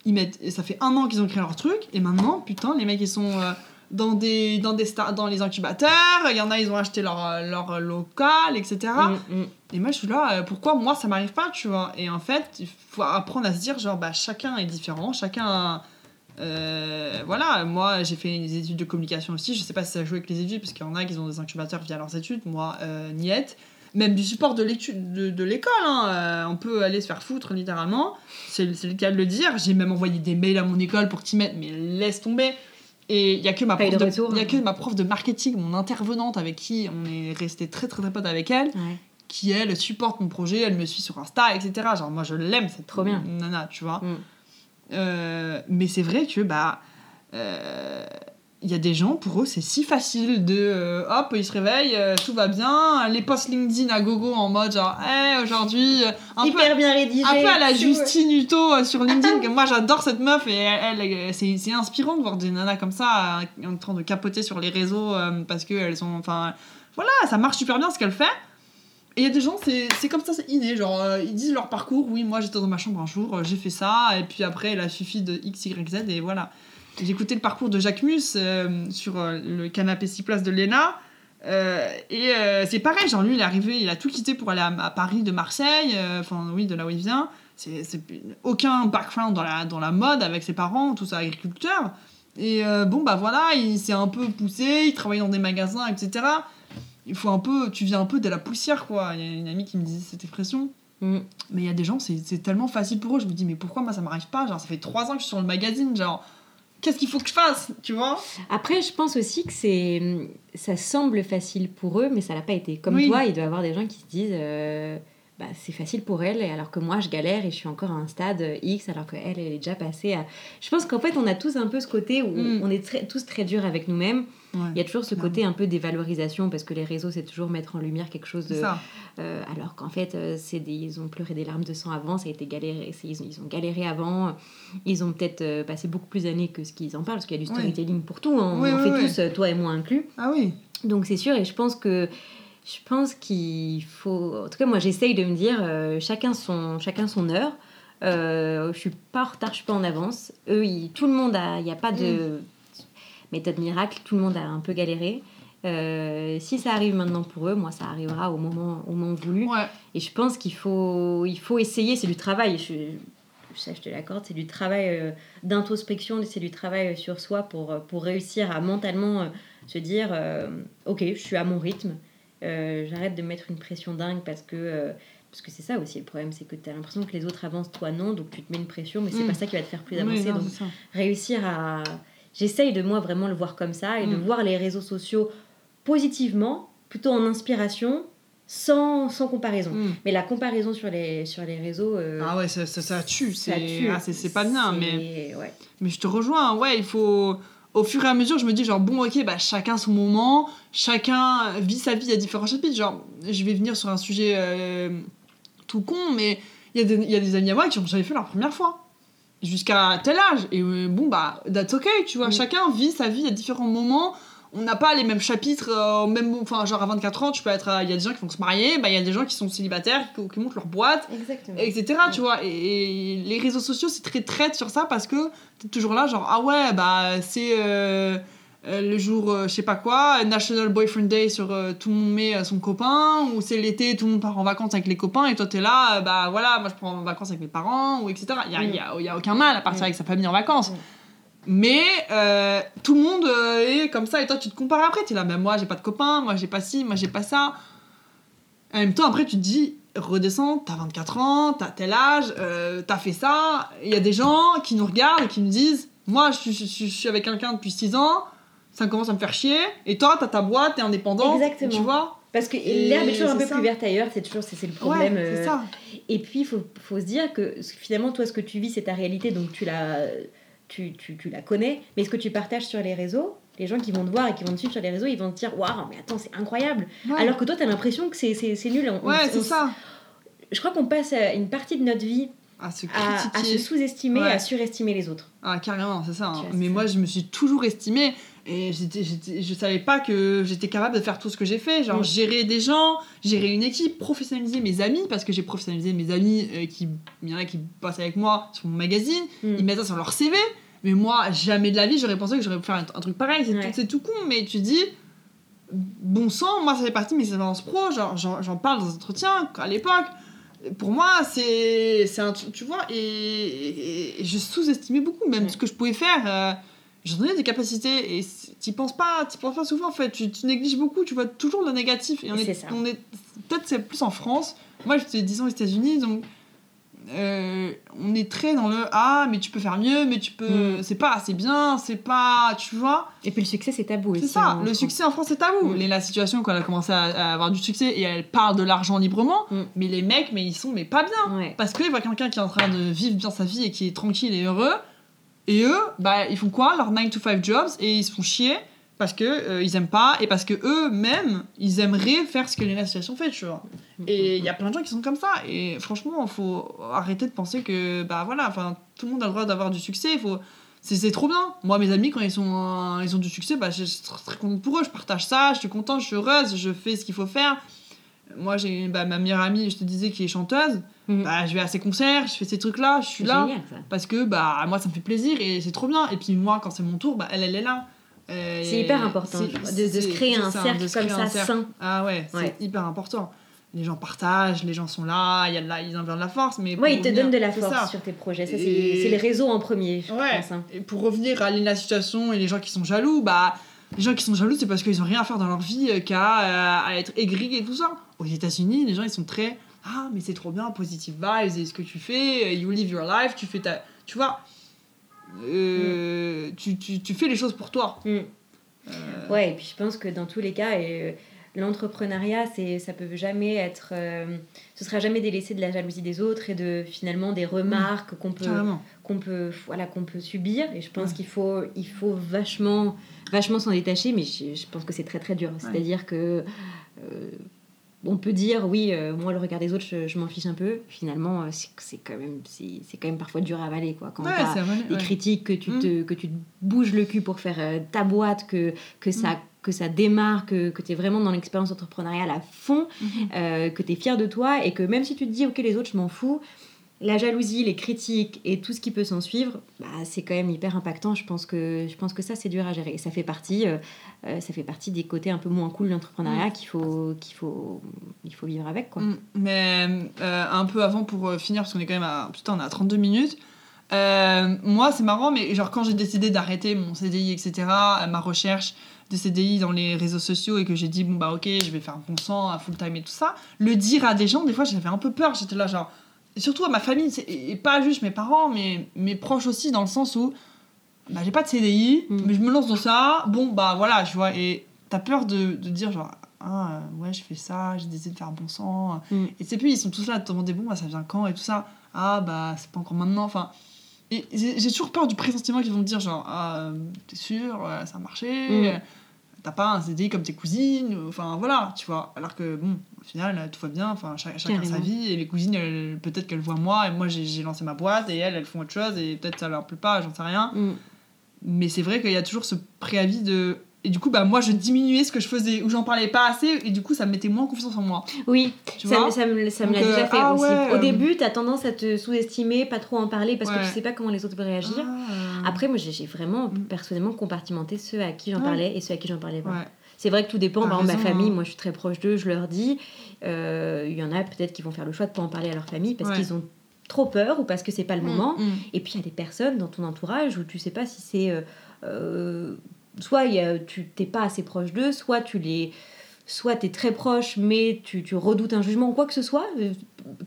ils mettent, et ça fait un an qu'ils ont créé leur truc, et maintenant, putain, les mecs, ils sont euh, dans, des, dans, des star- dans les incubateurs, il y en a, ils ont acheté leur, leur local, etc. Mm, mm. Et moi, je suis là, pourquoi moi, ça m'arrive pas, tu vois? Et en fait, il faut apprendre à se dire, genre, bah, chacun est différent, chacun... euh, voilà, moi, j'ai fait des études de communication aussi, je sais pas si ça joue avec les études, parce qu'il y en a qui ont des incubateurs via leurs études, moi, euh, niette. Même du support de l'étude de, de l'école, hein, euh, on peut aller se faire foutre, littéralement. C'est c'est le cas de le dire. J'ai même envoyé des mails à mon école pour qu'ils mettent, mais laisse tomber. Et il y a que ma prof de de, retour, il y a hein. que ma prof de marketing, mon intervenante avec qui on est resté très très très potes avec elle, Ouais. qui elle supporte mon projet, elle me suit sur Insta, etc. Genre moi je l'aime, c'est Trop bien. Nana, tu vois. Mm. Euh, mais c'est vrai que bah euh, il y a des gens pour eux c'est si facile de euh, hop ils se réveillent tout va bien les posts LinkedIn à gogo en mode genre hey, aujourd'hui euh, un peu Hyper bien rédigé. un peu à la. Justine Hutto sur LinkedIn, que [LAUGHS] moi j'adore cette meuf et elle, elle, c'est, c'est inspirant de voir des nanas comme ça en train de capoter sur les réseaux parce qu'elles sont. Enfin, voilà, ça marche super bien ce qu'elle fait. Et il y a des gens, c'est, comme ça, c'est inné. Genre, euh, ils disent leur parcours, oui, moi j'étais dans ma chambre un jour, euh, j'ai fait ça, et puis après il a suffi de X, Y, Z, et voilà. J'ai écouté le parcours de Jacques Mus euh, sur le canapé 6 places de Léna. Et c'est pareil, genre lui il est arrivé, il a tout quitté pour aller à, Paris de Marseille, enfin oui, de là où il vient. C'est, aucun background dans la, dans la mode avec ses parents, tous agriculteurs. Et bon, bah voilà, il s'est un peu poussé, il travaille dans des magasins, etc. Il faut un peu, tu viens un peu de la poussière, quoi. Il y a une amie qui me disait cette expression. Mm. Mais il y a des gens, c'est, tellement facile pour eux. Je me dis, mais pourquoi moi ça m'arrive pas? Genre, ça fait trois ans que je suis sur le magazine, genre, qu'est-ce qu'il faut que je fasse? Tu vois? Après, je pense aussi que c'est, ça semble facile pour eux, mais ça l'a pas été. Comme Oui. toi, il doit y avoir des gens qui se disent, euh, bah, c'est facile pour elle, alors que moi, je galère et je suis encore à un stade X, alors qu'elle, elle est déjà passée à. Je pense qu'en fait, on a tous un peu ce côté où Mm. on est très- tous très durs avec nous-mêmes. Ouais, Il y a toujours ce côté un peu dévalorisation parce que les réseaux, c'est toujours mettre en lumière quelque chose de. Euh, alors qu'en fait, euh, c'est des, ils ont pleuré des larmes de sang avant, ça a été galéré, ils, ont, ils ont galéré avant, ils ont peut-être euh, passé beaucoup plus d'années que ce qu'ils en parlent, parce qu'il y a du Oui. storytelling pour tout, hein, Oui, on en oui, fait tous, euh, toi et moi inclus. Ah oui. Donc c'est sûr, et je pense que je pense qu'il faut. En tout cas, moi, j'essaye de me dire euh, chacun son chacun son heure. Euh, je suis pas en retard, je suis pas en avance. Eux, ils- tout le monde a, il n'y a pas de méthode miracle. Tout le monde a un peu galéré. Euh, si ça arrive maintenant pour eux, moi, ça arrivera au moment, au moment voulu. Ouais. Et je pense qu'il faut, il faut essayer, c'est du travail. Je, ça, je te l'accorde, c'est du travail euh, d'introspection, c'est du travail sur soi pour, pour réussir à mentalement euh, se dire Ok, je suis à mon rythme, j'arrête de mettre une pression dingue parce que. euh, parce que c'est ça aussi le problème, c'est que tu as l'impression que les autres avancent, toi non, donc tu te mets une pression, mais c'est Mm. pas ça qui va te faire plus Oui, avancer. non, donc réussir à. J'essaye de moi vraiment le voir comme ça et de Mm. voir les réseaux sociaux positivement, plutôt en inspiration, sans, sans comparaison. Mm. Mais la comparaison sur les, sur les réseaux. euh, Ah ouais, ça, ça, ça tue. C'est ah, pas bien, mais. Ouais. Mais je te rejoins, ouais, il faut. Au fur et à mesure, je me dis, genre, bon, ok, bah, chacun son moment, chacun vit sa vie à différents chapitres. Genre, je vais venir sur un sujet euh, tout con, mais il y, a des- il y a des amis à moi qui ont jamais fait leur première fois. Jusqu'à tel âge. Et euh, bon, bah, that's ok, tu vois. Mm. Chacun vit sa vie à différents moments. On n'a pas les mêmes chapitres euh, au même Enfin, genre, à 24 ans, tu peux être. à- Il y a des gens qui vont se marier, bah, il y a des gens qui sont célibataires, qui, qui montent leur boîte Exactement. etc. Tu vois, et, et les réseaux sociaux, c'est très traite sur ça parce que t'es toujours là, genre, ah ouais, bah, c'est euh, euh, le jour, euh, je sais pas quoi, National Boyfriend Day sur euh, tout le monde met euh, son copain, ou c'est l'été, tout le monde part en vacances avec les copains, et toi t'es là, euh, bah voilà, moi je prends en vacances avec mes parents, ou etc. Il y a, Mm. y a- y a aucun mal à partir Mm. avec sa famille en vacances. Mm. Mais euh, tout le monde euh, est comme ça, et toi tu te compares après, t'es là, mais moi j'ai pas de copain, moi j'ai pas ci, moi j'ai pas ça. En même temps, après, tu te dis, redescends, t'as 24 ans, t'as tel âge, euh, t'as fait ça. Il y a des gens qui nous regardent et qui nous disent, moi, je, suis- je suis- je suis avec quelqu'un depuis 6 ans, ça commence à me faire chier. Et toi, t'as ta boîte, t'es indépendant. Exactement. Tu vois Parce que l'herbe est toujours un peu ça. plus verte ailleurs, c'est toujours c'est le problème. Ouais, c'est ça. Et puis, il faut, faut se dire que finalement, toi, ce que tu vis, c'est ta réalité, donc tu la, tu, tu, tu la connais. Mais ce que tu partages sur les réseaux, les gens qui vont te voir et qui vont te suivre sur les réseaux, ils vont te dire Waouh, mais attends, c'est incroyable. Ouais, Alors que toi, tu as l'impression que c'est c'est- c'est nul. On- ouais on- c'est on- ça. Je crois qu'on passe euh, une partie de notre vie À se à, à se critiquer. sous-estimer, Ouais. à surestimer les autres. Ah, carrément, c'est ça. hein. Mais ça. moi, je me suis toujours estimée et j'étais, j'étais- je savais pas que j'étais capable de faire tout ce que j'ai fait. Genre, Mm. gérer des gens, gérer une équipe, professionnaliser mes amis, parce que j'ai professionnalisé mes amis euh, qui, il y en a qui bossent avec moi sur mon magazine, Mm. ils mettent ça sur leur CV. Mais moi, jamais de la vie, j'aurais pensé que j'aurais pu faire un, un truc pareil. C'est Ouais. tout, tout con, mais tu dis, bon sang, moi, ça fait partie de mes expériences pro. Genre, j'en, parle dans les entretiens à l'époque. Pour moi, c'est, c'est un truc, tu vois, et, et- et je sous-estimais beaucoup, même Ouais. ce que je pouvais faire. Euh, J'en donnais des capacités et t'y penses pas, t'y penses pas souvent en fait. Tu, tu négliges beaucoup, tu vois toujours le négatif. Et on Et est, on peut-être c'est plus en France. Moi, j'étais 10 ans aux États-Unis, donc euh, on est très dans le ah, mais tu peux faire mieux, mais tu peux. Mm. C'est pas assez bien, c'est pas. Tu vois Et puis le succès, c'est tabou C'est ça, hein, le France. succès en France c'est tabou. Mm. Et la situation quand elle a commencé à, à avoir du succès et elle parle de l'argent librement, Mm. mais les mecs, mais ils sont mais pas bien. Ouais. Parce qu'ils voient quelqu'un qui est en train de vivre bien sa vie et qui est tranquille et heureux. Et eux, bah, ils font quoi Leur 9 to 5 jobs et ils se font chier parce que euh, ils aiment pas et parce que eux-mêmes, ils aimeraient faire ce que les associations fait, tu vois. Et il y a plein de gens qui sont comme ça. Et franchement, il faut arrêter de penser que, bah voilà, enfin, tout le monde a le droit d'avoir du succès. Faut... C'est trop bien. Moi, mes amis, quand ils, sont, euh, ils ont du succès, bah, je suis très, très contente pour eux. Je partage ça, je suis contente, je suis heureuse, je fais ce qu'il faut faire. Moi, j'ai bah, ma meilleure amie, je te disais, qui est chanteuse. Mhm. Bah, je vais à ses concerts, je fais ces trucs-là, je suis là. génial, ça. Parce que bah, moi, ça me fait plaisir et c'est trop bien. Et puis moi, quand c'est mon tour, bah, elle, elle est là. Euh, C'est hyper important de, de se créer un ça, cercle comme ça cercle. sain. Ah ouais, c'est hyper important. Les gens partagent, les gens sont là, il y a de la, ils envoient de la force. Mais Ouais, ils te donnent de la force ça. sur tes projets. Ça, Et- c'est les réseaux en premier, je Ouais. pense. hein. Et pour revenir à la situation et les gens qui sont jaloux, bah, les gens qui sont jaloux, c'est parce qu'ils ont rien à faire dans leur vie qu'à euh, à être aigris et tout ça. Aux États-Unis, les gens ils sont très ah mais c'est trop bien, positive vibes, et ce que tu fais, you live your life, tu fais ta, tu vois, euh, tu, tu, tu fais les choses pour toi. Mm. Euh, Ouais, et puis je pense que dans tous les cas, euh, l'entrepreneuriat, c'est, ça peut jamais être. euh, ce sera jamais délaissé de la jalousie des autres et de finalement des remarques qu'on peut, qu'on peut, voilà, qu'on peut subir. Et je pense Ouais. qu'il faut, il faut vachement, vachement s'en détacher, mais je, je pense que c'est très très dur. C'est-à-dire que. On peut dire oui, euh, moi le regard des autres, je, je m'en fiche un peu. Finalement, euh, c'est, quand même, c'est, quand même parfois dur à avaler quoi. Quand Ouais, vrai. des ouais. critiques, que tu, Mm. te, que tu te bouges le cul pour faire euh, ta boîte, que, que, ça, Mm. que ça démarre, que, que tu es vraiment dans l'expérience entrepreneuriale à fond, Mhm. euh, que tu es fier de toi et que même si tu te dis, ok, les autres, je m'en fous, la jalousie, les critiques et tout ce qui peut s'en suivre, bah, c'est quand même hyper impactant. Je pense que, je pense que ça, c'est dur à gérer. Et ça fait partie, euh, euh, ça fait partie des côtés un peu moins cool de l'entrepreneuriat qu'il faut, qu'il faut, il faut vivre avec. Quoi. Mm. Mais euh, un peu avant pour finir, parce qu'on est quand même à. Putain, on est à 32 minutes. Euh, moi, c'est marrant, mais genre quand j'ai décidé d'arrêter mon CDI, etc., ma recherche de CDI dans les réseaux sociaux et que j'ai dit, bon bah ok, je vais faire bon sang à full time et tout ça, le dire à des gens, des fois j'avais un peu peur. J'étais là, genre. Surtout à ma famille, et pas juste mes parents, mais mes proches aussi, dans le sens où bah, j'ai pas de CDI, Mm. mais je me lance dans ça, bon bah voilà, tu vois, et t'as peur de, de dire genre, ah euh, ouais, je fais ça, j'ai décidé de faire bon sang. Mm. Et c'est puis ils sont tous là à te demander, bon bah ça vient quand? et tout ça, ah bah c'est pas encore maintenant, enfin. Et j'ai j'ai toujours peur du pressentiment qu'ils vont me dire genre, ah euh, t'es sûr, euh, ça a marché, Mm. Euh, t'as pas un CDI comme tes cousines, ou- enfin voilà, tu vois. Alors que bon, au final, euh, tout va bien, enfin cha- chacun sa Carrément. vie, et mes cousines, peut-être qu'elles voient moi, et moi j'ai j'ai lancé ma boîte, et elles, elles font autre chose, et peut-être ça leur plaît pas, j'en sais rien. Mm. Mais c'est vrai qu'il y a toujours ce préavis de. Et du coup, bah, moi, je diminuais ce que je faisais, ou j'en parlais pas assez, et du coup, ça me mettait moins confiance en moi. Oui, Tu ça, vois me- ça me, ça me l'a euh, déjà fait ah aussi. ouais, Au euh, début, tu as tendance à te sous-estimer, pas trop en parler parce que tu sais pas comment les autres vont réagir. Ah. Après, moi, j'ai vraiment Mm. personnellement compartimenté ceux à qui j'en parlais et ceux à qui j'en parlais pas. Ouais. C'est vrai que tout dépend. T'as Par exemple, ma raison, famille, hein. moi, je suis très proche d'eux, je leur dis. Euh, Il y en a peut-être qui vont faire le choix de pas en parler à leur famille parce qu'ils ont trop peur ou parce que c'est pas le moment. Mm, mm. Et puis il y a des personnes dans ton entourage où tu sais pas si c'est. euh, euh, soit il y a- tu t'es pas assez proche d'eux, soit tu les. Soit tu es très proche, mais tu, tu redoutes un jugement ou quoi que ce soit. euh,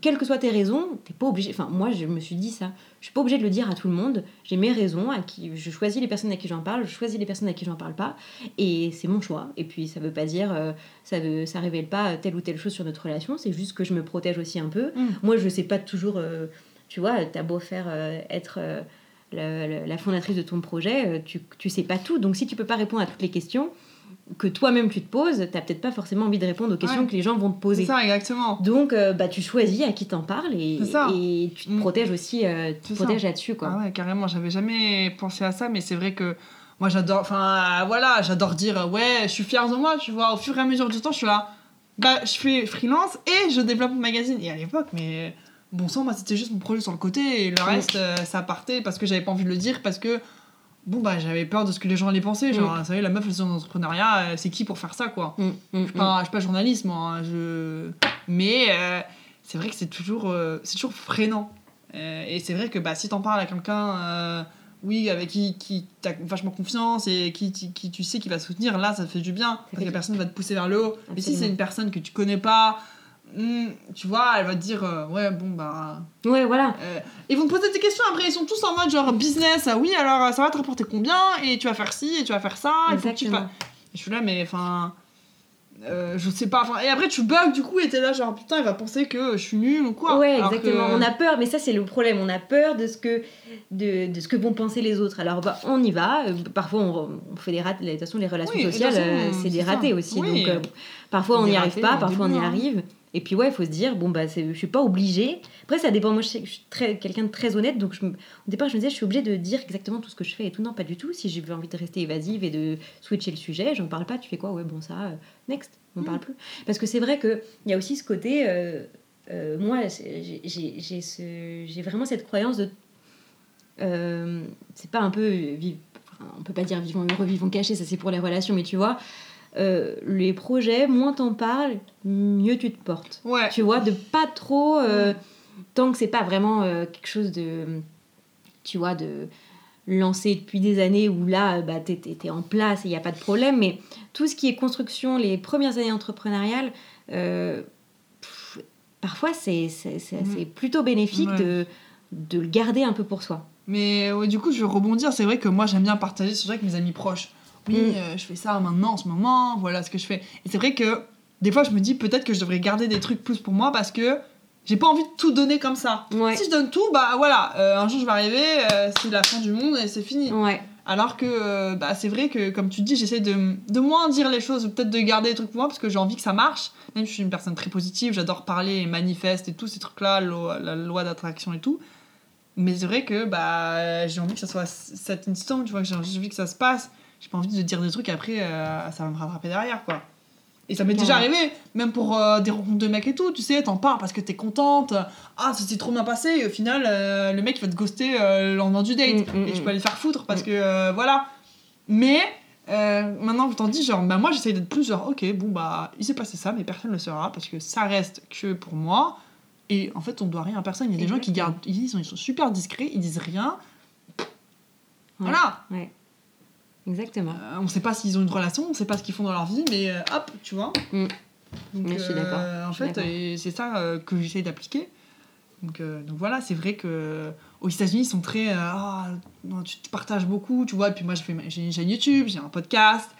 Quelles que soient tes raisons, t'es pas obligé. Enfin, moi, je me suis dit ça. Je suis pas obligée de le dire à tout le monde. J'ai mes raisons. À qui, je choisis les personnes à qui j'en parle, je choisis les personnes à qui j'en parle pas. Et c'est mon choix. Et puis, ça veut pas dire. euh, ça, veut, ça révèle pas telle ou telle chose sur notre relation. C'est juste que je me protège aussi un peu. Mm. Moi, je sais pas toujours. euh, tu vois, t'as beau faire être la, fondatrice de ton projet, euh, tu, tu sais pas tout. Donc, si tu peux pas répondre à toutes les questions que toi-même tu te poses, t'as peut-être pas forcément envie de répondre aux questions Ouais. que les gens vont te C'est poser. ça, exactement. Donc, euh, bah, tu choisis à qui t'en parles et, C'est et tu te Mm. protèges aussi, euh, tu te C'est ça. protèges là-dessus. Quoi. Ah ouais, carrément, j'avais jamais pensé à ça, mais c'est vrai que moi j'adore, enfin voilà, j'adore dire ouais, je suis fière de moi, tu vois, au fur et à mesure du temps, je suis là, bah je fais freelance et je développe mon magazine. Et à l'époque, mais bon sang, moi c'était juste mon projet sur le côté et le Mm. reste euh, ça partait parce que j'avais pas envie de le dire, parce que bon bah j'avais peur de ce que les gens allaient penser. Genre, Mm. vous savez, la meuf elle est dans l'entrepreneuriat, euh, c'est qui pour faire ça quoi? Mm, mm, Je suis mm. pas, je suis pas journaliste moi, hein, je... mais euh, c'est vrai que c'est toujours, c'est toujours freinant. Et c'est vrai que bah, si t'en parles à quelqu'un, oui, avec qui, qui t'as vachement confiance et qui, qui, qui tu sais qui va te soutenir, là ça te fait du bien. parce que la personne va te pousser vers le haut. Mais si c'est une personne que tu connais pas, hmm, tu vois, elle va te dire, euh, ouais, bon bah. Ouais, voilà. euh, ils vont te poser des questions après, ils sont tous en mode genre business, ah oui, alors euh, ça va te rapporter combien Et tu vas faire ci, et tu vas faire ça, faut que tu Exactement. Et je suis là, mais enfin. euh, je sais pas. Et après, tu bugs du coup, et t'es là, genre putain, il va penser que je suis nulle ou quoi. Ouais, exactement. que- On a peur, mais ça c'est le problème. On a peur de ce que de, de ce que vont penser les autres. Alors bah, on y va. Parfois on, on fait des ratés. De toute façon, les relations Oui, sociales, c'est des ratés aussi. Oui. Donc parfois on n'y arrive pas, parfois on y arrive. Et puis ouais, il faut se dire bon bah je suis pas obligée. Après ça dépend. Moi je je suis très quelqu'un de très honnête, donc je au départ je me disais je suis obligée de dire exactement tout ce que je fais et tout. Non, pas du tout. Si j'ai envie de rester évasive et de switcher le sujet, j'en parle pas. Tu fais quoi? Ouais bon ça, euh, next, on Mm. parle plus. Parce que c'est vrai que il y a aussi ce côté. euh, euh, moi, j'ai- ce- vraiment cette croyance de. c'est pas un peu. vive- on peut pas dire vivons heureux, vivons cachés, ça c'est pour les relations, mais tu vois, euh, les projets, moins t'en parles, mieux tu te portes. Ouais. Tu vois, de pas trop. euh, tant que c'est pas vraiment euh, quelque chose de. Tu vois, de lancé depuis des années où là, bah, t'es, t'es en place et il n'y a pas de problème. Mais tout ce qui est construction, les premières années entrepreneuriales, pff, parfois c'est, c'est, plutôt bénéfique Ouais. de, de le garder un peu pour soi. Mais ouais, du coup, je vais rebondir. C'est vrai que moi, j'aime bien partager ce sujet avec mes amis proches. Oui, Mm. euh, je fais ça maintenant, en ce moment, voilà ce que je fais. Et c'est vrai que des fois, je me dis peut-être que je devrais garder des trucs plus pour moi parce que j'ai pas envie de tout donner comme ça. Ouais. Si je donne tout, bah voilà, euh, un jour je vais arriver, euh, c'est la fin du monde et c'est fini. Ouais. Alors que euh, bah, c'est vrai que, comme tu dis, j'essaie de, de moins dire les choses, peut-être de garder des trucs pour moi parce que j'ai envie que ça marche. Même si je suis une personne très positive, j'adore parler et manifeste et tous ces trucs-là, la loi d'attraction et tout. Mais c'est vrai que bah, j'ai envie que ça soit cet instant, tu vois, j'ai envie que ça se passe. J'ai pas envie de dire des trucs et après euh, ça va me rattraper derrière, quoi. Et ça m'est déjà arrivé, même pour euh, des rencontres de mecs et tout, tu sais, t'en parles parce que t'es contente, ah ça s'est trop bien passé, et au final, euh, le mec il va te ghoster le lendemain du date, Mm, mm, et tu mm. peux aller faire foutre parce Mm. que voilà. Mais maintenant que t'en dis, genre, bah moi j'essaye d'être plus genre, ok, bon bah il s'est passé ça, mais personne ne le saura parce que ça reste que pour moi, et en fait on doit rien à personne. Il y a des gens qui gardent, ils sont, ils sont super discrets, ils disent rien, Ouais. voilà. Ouais. Exactement. Euh, on sait pas s'ils ont une relation, on sait pas ce qu'ils font dans leur vie, mais euh, hop, tu vois. Mm. Donc, je suis d'accord, euh, en je fait, c'est ça que j'essaye d'appliquer. Donc, donc voilà, c'est vrai que aux États-Unis, ils sont très. Ah, tu te partages beaucoup, tu vois. Et puis moi, j'ai une chaîne YouTube, j'ai un podcast.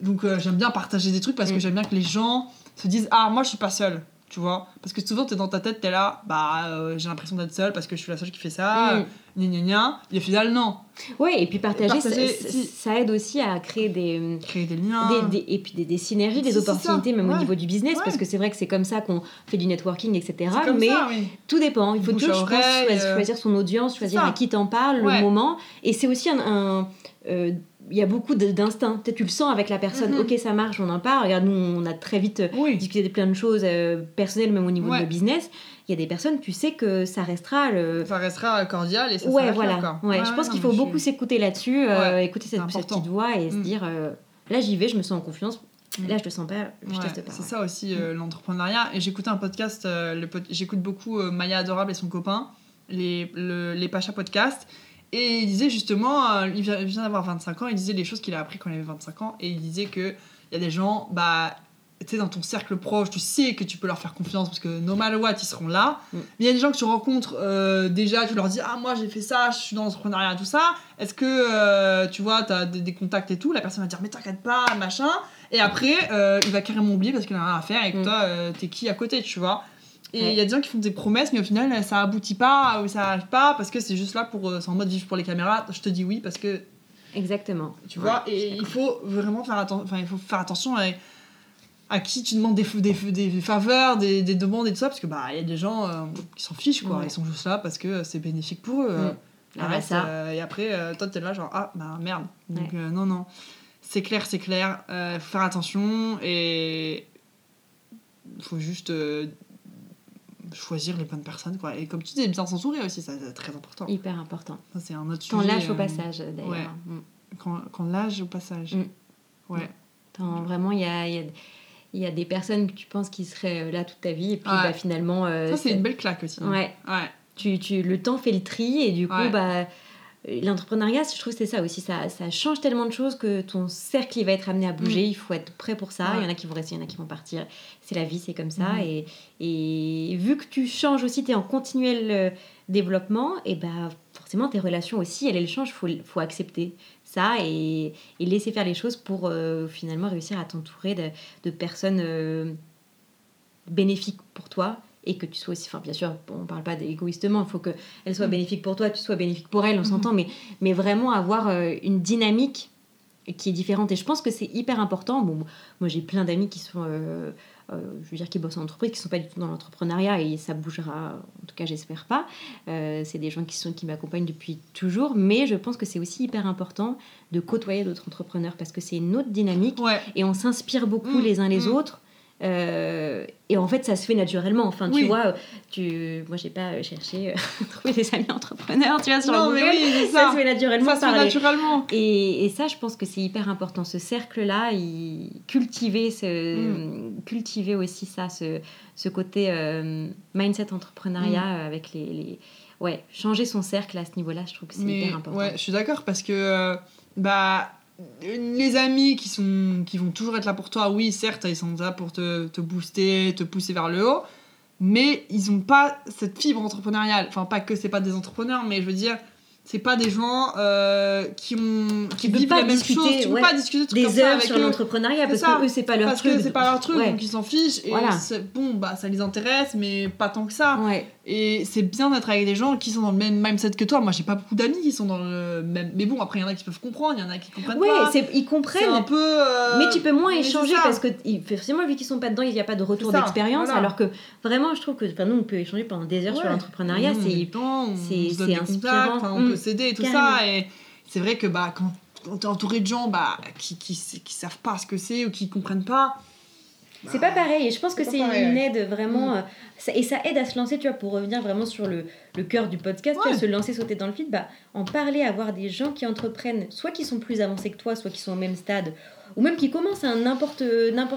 Donc j'aime bien partager des trucs parce que Mm. j'aime bien que les gens se disent Ah, moi, je suis pas seule. Tu vois Parce que souvent, t'es dans ta tête, t'es là, bah, euh, j'ai l'impression d'être seule parce que je suis la seule qui fait ça, Mm. gna gna gna. Et au final, non. Ouais, et puis partager, Partager, ça, si. ça aide aussi à créer des, Créer des liens. des, des- et puis des, des synergies, des opportunités, même ouais. au niveau du business, Ouais. parce que c'est vrai que c'est comme ça qu'on fait du networking, etc. Mais ça, oui. tout dépend. Il faut toujours, à je pense, oreille, choisir, euh, choisir son audience, choisir à qui t'en Ouais. le moment. Et c'est aussi un. un, euh, il y a beaucoup d'instinct. Peut-être tu le sens avec la personne. Mhm. Ok, ça marche, on en parle. Regarde, nous, on a très vite Oui. discuté de plein de choses euh, personnelles, même au niveau Ouais. de business. Il y a des personnes, tu sais que ça restera le. Ça restera cordial et ça ouais, voilà. Ouais, je pense qu'il faut beaucoup s'écouter là-dessus, euh, écouter cette, petite voix et se Mm. dire euh, là j'y vais, je me sens en confiance. Mm. Là je te sens pas, je teste pas. C'est ça aussi euh, l'entrepreneuriat. Et j'écoutais un podcast, euh, pod- j'écoute beaucoup euh, Maya Adorable et son copain, les, le- les Pacha Podcast. Et il disait justement, euh, il vient, d'avoir 25 ans, il disait les choses qu'il a appris quand il avait 25 ans. Et il disait qu'il y a des gens, bah, tu sais, dans ton cercle proche, tu sais que tu peux leur faire confiance parce que no matter what, ils seront là. Mm. Mais il y a des gens que tu rencontres euh, déjà, tu leur dis, ah, moi j'ai fait ça, je suis dans l'entrepreneuriat, tout ça. Est-ce que, euh, tu vois, tu as des, des contacts et tout La personne va dire, mais t'inquiète pas, machin. Et après, euh, il va carrément oublier parce qu'il a rien à faire et que Mm. toi, t'es qui à côté, tu vois. Et il Ouais. y a des gens qui font des promesses, mais au final, ça aboutit pas ou ça arrive pas parce que c'est juste là pour. euh, C'est en mode vivre pour les caméras. Je te dis oui parce que Exactement. tu vois. Et il faut vraiment faire attention. Enfin, il faut faire attention à, à qui tu demandes des, faveurs, des, des demandes et tout ça parce que bah il y a des gens euh, qui s'en fichent quoi. Ouais. Ils sont juste là parce que c'est bénéfique pour eux. euh. Mm. Ah, Arrête, ça. euh, et après, euh, toi, t'es là, genre, ah, bah merde. Donc, euh, non, non. C'est clair, c'est clair. Euh, faut faire attention et. Faut juste. Choisir les bonnes personnes, quoi. Et comme tu dis, bien s'entourer aussi, ça, c'est très important. Hyper important. C'est un autre sujet. lâches au passage, d'ailleurs. ouais. Mm. Quand, quand l'âge au passage. Mm. Ouais. Vraiment, il y a, il y, a, il y a des personnes que tu penses qui seraient euh, là toute ta vie, et puis Ouais. bah, finalement. euh, Ça, c'est c'est- une belle claque aussi. hein. Ouais. Ouais. tu, tu, le temps fait le tri et du coup, Ouais. bah, l'entrepreneuriat, je trouve que c'est ça aussi. Ça, ça change tellement de choses que ton cercle, il va être amené à bouger. Il faut être prêt pour ça. Mm. Ouais. Il y en a qui vont rester, il y en a qui vont partir. C'est la vie, c'est comme ça. Mhm. Et, et vu que tu changes aussi, tu es en continuel euh, développement, et bah, forcément, tes relations aussi, elles, elles changent. Il faut, faut accepter ça et, et laisser faire les choses pour euh, finalement réussir à t'entourer de, de personnes euh, bénéfiques pour toi et que tu sois aussi, enfin bien sûr, on parle pas d'égoïstement, il faut qu'elle soit Mm. bénéfique pour toi, tu sois bénéfique pour elle, on Mhm. s'entend, mais, mais vraiment avoir euh, une dynamique qui est différente. Et je pense que c'est hyper important. Bon, moi j'ai plein d'amis qui sont, euh, euh, je veux dire, qui bossent en entreprise, qui sont pas du tout dans l'entrepreneuriat et ça bougera, en tout cas j'espère pas. Euh, c'est des gens qui, sont, qui m'accompagnent depuis toujours, mais je pense que c'est aussi hyper important de côtoyer d'autres entrepreneurs parce que c'est une autre dynamique Ouais. et on s'inspire beaucoup Mm, les uns les mm. autres. Euh, et en fait, ça se fait naturellement. Enfin, tu Oui. vois, tu... moi, j'ai pas cherché [LAUGHS] à trouver des amis entrepreneurs, tu vois, sur Non, mais oui, ça. ça. se fait naturellement Ça se fait naturellement. Et, et ça, je pense que c'est hyper important. Ce cercle-là, il... cultiver, ce... cultiver aussi ça, ce, ce côté euh, mindset entrepreneuriat Mm. euh, avec les, les- Ouais, changer son cercle à ce niveau-là, je trouve que c'est hyper important. ouais, je suis d'accord parce que euh, bah les amis qui sont qui vont toujours être là pour toi, oui, certes, ils sont là pour te, te booster, te pousser vers le haut, mais ils ont pas cette fibre entrepreneuriale. Enfin, pas que c'est pas des entrepreneurs, mais je veux dire, c'est pas des gens euh, qui ont qui Tu peux vivent pas la même discuter, chose. Tu peux ouais, pas discuter de Des heures sur l'entrepreneuriat, parce ça. que eux, c'est pas leur Parce truc. que c'est pas leur truc, Ouais. donc ils s'en fichent. Et Voilà. c'est- bon, bah ça les intéresse, mais pas tant que ça. Ouais. Et c'est bien d'être avec des gens qui sont dans le même mindset que toi. Moi, j'ai pas beaucoup d'amis qui sont dans le même. Mais bon, après, il y en a qui peuvent comprendre, il y en a qui comprennent Ouais, pas. c'est- ils comprennent. un peu. euh, Mais tu peux moins mais échanger parce que forcément vu qu'ils sont pas dedans, il n'y a pas de retour d'expérience. voilà. Alors que vraiment, je trouve que enfin, nous on peut échanger pendant des heures sur Ouais. l'entrepreneuriat. C'est c'est- contacts, inspirant. enfin, on Mm. peut s'aider et tout Carrément. ça. Et c'est vrai que bah, quand, quand t'es entouré de gens bah, qui, qui, qui savent pas ce que c'est ou qui comprennent pas. C'est pas pareil. Et je pense que c'est une aide vraiment. Mm. euh, ça- et ça aide à se lancer, tu vois, pour revenir vraiment sur le, le cœur du podcast, tu Ouais. vois, se lancer, sauter dans le vide, bah, en parler, avoir des gens qui entreprennent, soit qui sont plus avancés que toi, soit qui sont au même stade, ou même qui commencent à un n'importe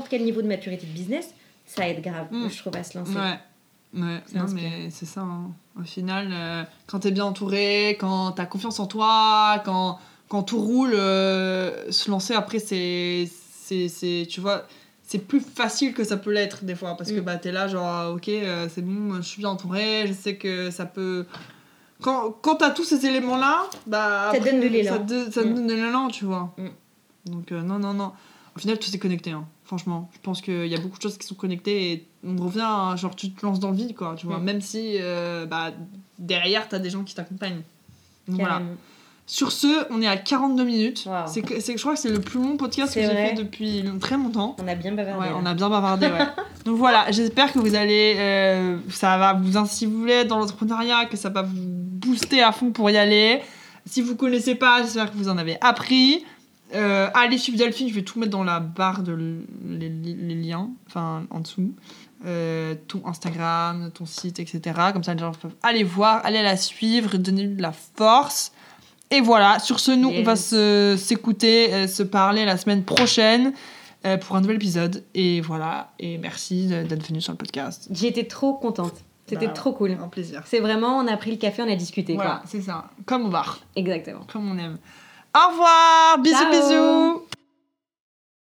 quel niveau de maturité de business, ça aide grave, Mm. je trouve, à se lancer. Ouais. Ouais, non, mais c'est ça. hein. Au final, euh, quand t'es bien entouré, quand t'as confiance en toi, quand, quand tout roule, euh, se lancer après, c'est- Tu vois, c'est plus facile que ça peut l'être des fois. Parce que Mm. bah, t'es là, genre, ah, ok, euh, c'est bon, je suis bien entouré, je sais que ça peut. Quand, quand t'as tous ces éléments-là, bah. Ça te donne de l'élan. Ça, te Mm. donne de l'élan, tu vois. Mm. Donc, euh, non, non, non. Au final, tout est connecté, hein. franchement. Je pense qu'il y a beaucoup de choses qui sont connectées et on revient, à, genre, tu te lances dans le vide, quoi, tu vois. Mm. Même si, euh, bah, derrière, t'as des gens qui t'accompagnent. Donc, voilà. Sur ce, on est à 42 minutes. Wow. C'est que, je crois que c'est le plus long podcast que j'ai fait depuis très longtemps. On a bien bavardé. Ouais, on a bien bavardé, ouais. [LAUGHS] Donc voilà, j'espère que vous allez, euh, ça va vous inciter dans l'entrepreneuriat, que ça va vous booster à fond pour y aller. Si vous connaissez pas, j'espère que vous en avez appris. Euh, allez suivre Delphine, je vais tout mettre dans la barre de les liens, enfin en dessous. Euh, ton Instagram, ton site, etc. Comme ça, les gens peuvent aller voir, aller la suivre, donner de la force. Et voilà, sur ce, nous, on va se- s'écouter, euh, se parler la semaine prochaine euh, pour un nouvel épisode. Et voilà, et merci d'être venu sur le podcast. Été trop contente. C'était Bah, trop cool. Un plaisir. C'est vraiment, on a pris le café, on a discuté. Voilà, c'est ça. Comme au bar. Exactement. comme on aime. Au revoir, bisous, Ciao. bisous.